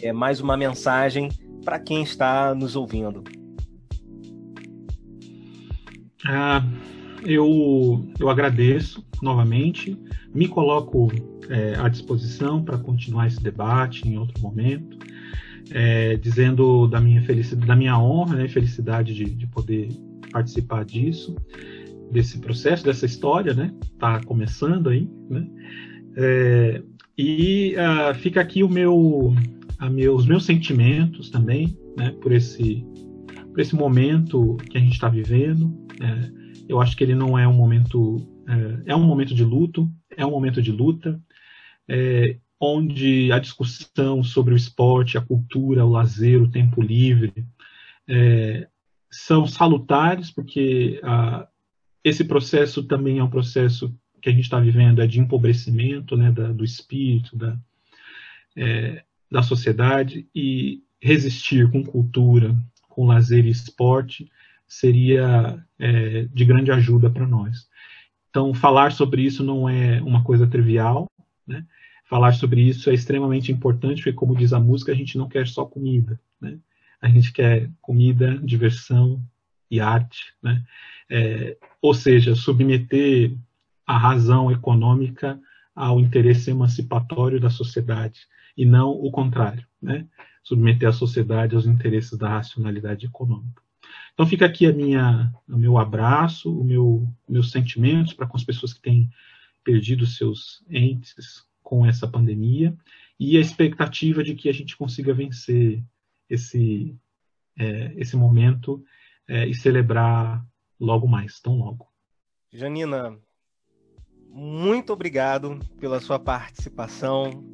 A: é, mais uma mensagem para quem está nos ouvindo.
C: Ah, eu, eu agradeço novamente, me coloco é, à disposição para continuar esse debate em outro momento, é, dizendo da minha felicidade, da minha honra, né, felicidade de, de poder participar disso, desse processo, dessa história, né, tá começando aí, né, é, e uh, fica aqui o meu a meus, os meus sentimentos também, né, por esse, por esse momento que a gente está vivendo. É, eu acho que ele não é um momento, é, é, um momento de luto, é um momento de luta, é, onde a discussão sobre o esporte, a cultura, o lazer, o tempo livre é, são salutares, porque a, esse processo também é um processo que a gente está vivendo é de empobrecimento né, da, do espírito, da, é, da sociedade e resistir com cultura, com lazer e esporte seria é, de grande ajuda para nós. Então, falar sobre isso não é uma coisa trivial, né? Falar sobre isso é extremamente importante, porque, como diz a música, a gente não quer só comida, né? A gente quer comida, diversão e arte, né? É, ou seja, submeter a razão econômica ao interesse emancipatório da sociedade e não o contrário, né? submeter a sociedade aos interesses da racionalidade econômica. Então fica aqui a minha, o meu abraço, o meu, meus sentimentos para com as pessoas que têm perdido seus entes com essa pandemia e a expectativa de que a gente consiga vencer esse, é, esse momento é, e celebrar logo mais, tão logo.
A: Janina, muito obrigado pela sua participação,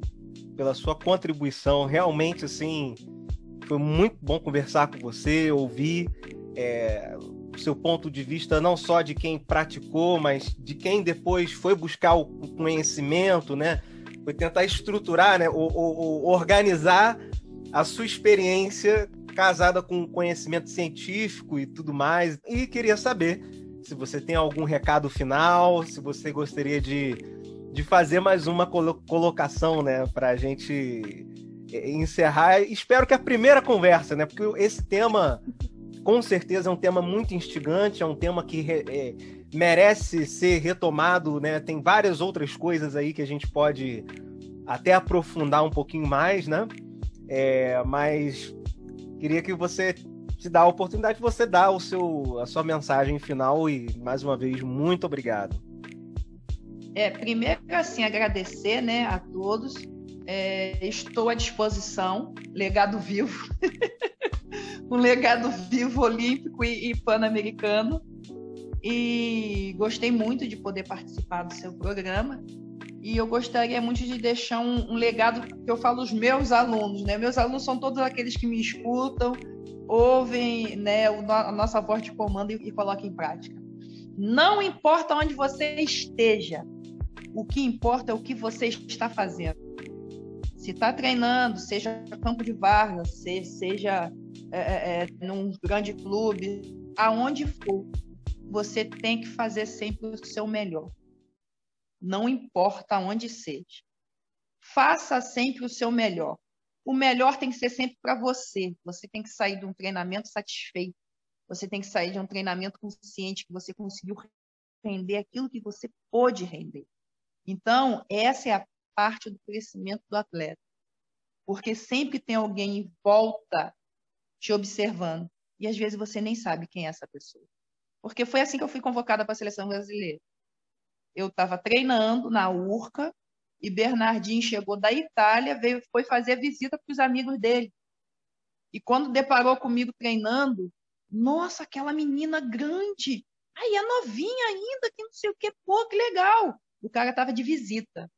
A: pela sua contribuição. Realmente, assim, foi muito bom conversar com você, ouvir é, o seu ponto de vista, não só de quem praticou, mas de quem depois foi buscar o conhecimento, né? Foi tentar estruturar, né? O, o, o organizar a sua experiência casada com conhecimento científico e tudo mais. E queria saber se você tem algum recado final, se você gostaria de, de fazer mais uma colocação, né, para a gente é, encerrar. Espero que a primeira conversa, né, porque esse tema com certeza é um tema muito instigante, é um tema que é, merece ser retomado, né? Tem várias outras coisas aí que a gente pode até aprofundar um pouquinho mais, né? É, mas queria que você te dá a oportunidade de você dar o seu, a sua mensagem final e mais uma vez muito obrigado.
D: É, primeiro assim agradecer, né, a todos. É, estou à disposição, legado vivo, um legado vivo olímpico e, e pan-americano. E gostei muito de poder participar do seu programa e eu gostaria muito de deixar um, um, legado que eu falo os meus alunos, né? Meus alunos são todos aqueles que me escutam, ouvem né, a nossa voz de comando e, e colocam em prática. Não importa onde você esteja, o que importa é o que você está fazendo. Se está treinando, seja campo de Vargas, seja é, é, é, num grande clube, aonde for, você tem que fazer sempre o seu melhor não importa onde seja. Faça sempre o seu melhor. O melhor tem que ser sempre para você. Você tem que sair de um treinamento satisfeito. Você tem que sair de um treinamento consciente que você conseguiu render aquilo que você pôde render. Então, essa é a parte do crescimento do atleta. Porque sempre tem alguém em volta te observando. E às vezes você nem sabe quem é essa pessoa. Porque foi assim que eu fui convocada para a seleção brasileira eu estava treinando na Urca e Bernardinho chegou da Itália, veio, foi fazer visita para os amigos dele. E quando deparou comigo treinando, nossa, aquela menina grande, aí é novinha ainda, que não sei o que, pô, que legal. O cara estava de visita.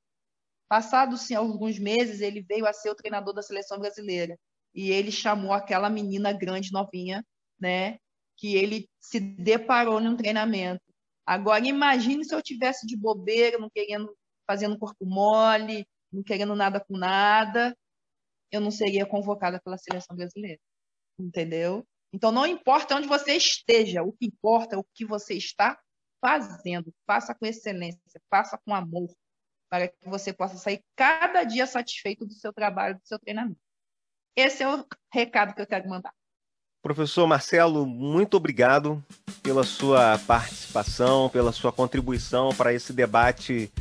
D: Passados assim, alguns meses, ele veio a ser o treinador da seleção brasileira. E ele chamou aquela menina grande, novinha, né? Que ele se deparou num treinamento. Agora, imagine se eu tivesse de bobeira, não querendo, fazendo corpo mole, não querendo nada com nada, eu não seria convocada pela seleção brasileira. Entendeu? Então, não importa onde você esteja, o que importa é o que você está fazendo. Faça com excelência, faça com amor, para que você possa sair cada dia satisfeito do seu trabalho, do seu treinamento. Esse é o recado que eu quero mandar.
A: Professor Marcelo, muito obrigado pela sua participação, pela sua contribuição para esse debate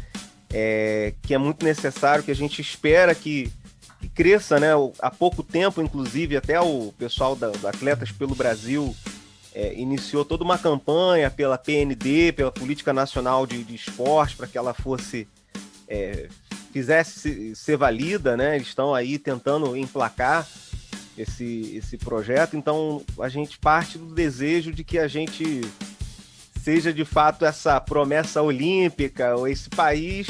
A: é, que é muito necessário, que a gente espera que, que, cresça, né? Há pouco tempo, inclusive, até o pessoal da, do Atletas pelo Brasil é, iniciou toda uma campanha pela PND, pela Política Nacional de, de Esporte, para que ela fosse é, fizesse ser valida, né? Eles estão aí tentando emplacar esse, esse projeto. Então a gente parte do desejo de que a gente seja de fato essa promessa olímpica, ou esse país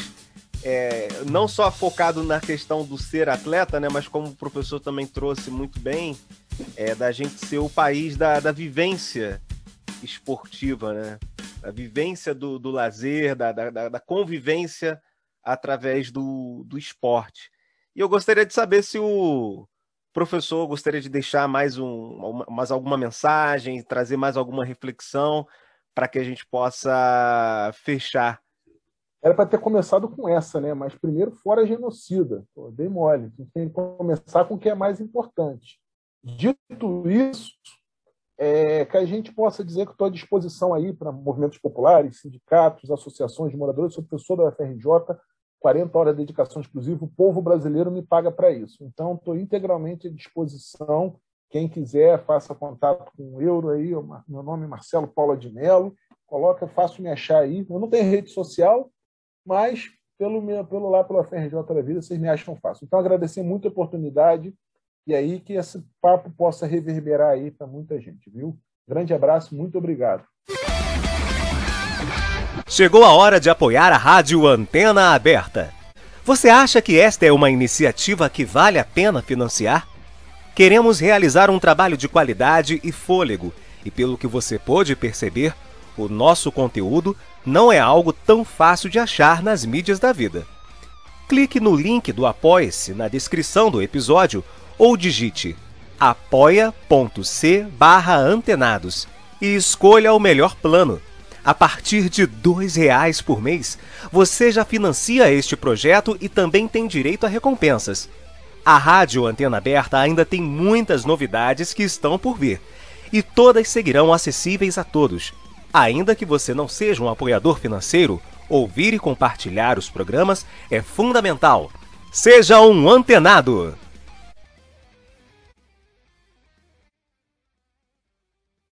A: é, não só focado na questão do ser atleta, né, mas como o professor também trouxe muito bem, é, da gente ser o país da, da vivência esportiva, né? da vivência do, do lazer, da, da, da convivência através do, do esporte. E eu gostaria de saber se o, Professor, gostaria de deixar mais, um, mais alguma mensagem, trazer mais alguma reflexão para que a gente possa fechar.
B: Era para ter começado com essa, né? Mas primeiro fora genocida. Pô, dei mole. Tem que começar com o que é mais importante. Dito isso, é, que a gente possa dizer que estou à disposição aí para movimentos populares, sindicatos, associações de moradores. Sou professor da UFRJ, 40 horas de dedicação exclusiva, o povo brasileiro me paga para isso. Então, estou integralmente à disposição. Quem quiser, faça contato com o Euro aí. Meu nome é Marcelo Paula de Mello. Coloca, faço me achar aí. Eu não tenho rede social, mas pelo, meu, pelo lá, pela FRJ da Vida, vocês me acham fácil. Então, agradecer muito a oportunidade e aí que esse papo possa reverberar aí para muita gente, viu? Grande abraço, muito obrigado.
A: Chegou a hora de apoiar a Rádio Antena Aberta. Você acha que esta é uma iniciativa que vale a pena financiar? Queremos realizar um trabalho de qualidade e fôlego, e pelo que você pôde perceber, o nosso conteúdo não é algo tão fácil de achar nas mídias da vida. Clique no link do Apoie-se na descrição do episódio ou digite apoia.c barra antenados e escolha o melhor plano. A partir de R$ reais por mês, você já financia este projeto e também tem direito a recompensas. A Rádio Antena Aberta ainda tem muitas novidades que estão por vir, e todas seguirão acessíveis a todos. Ainda que você não seja um apoiador financeiro, ouvir e compartilhar os programas é fundamental. Seja um antenado!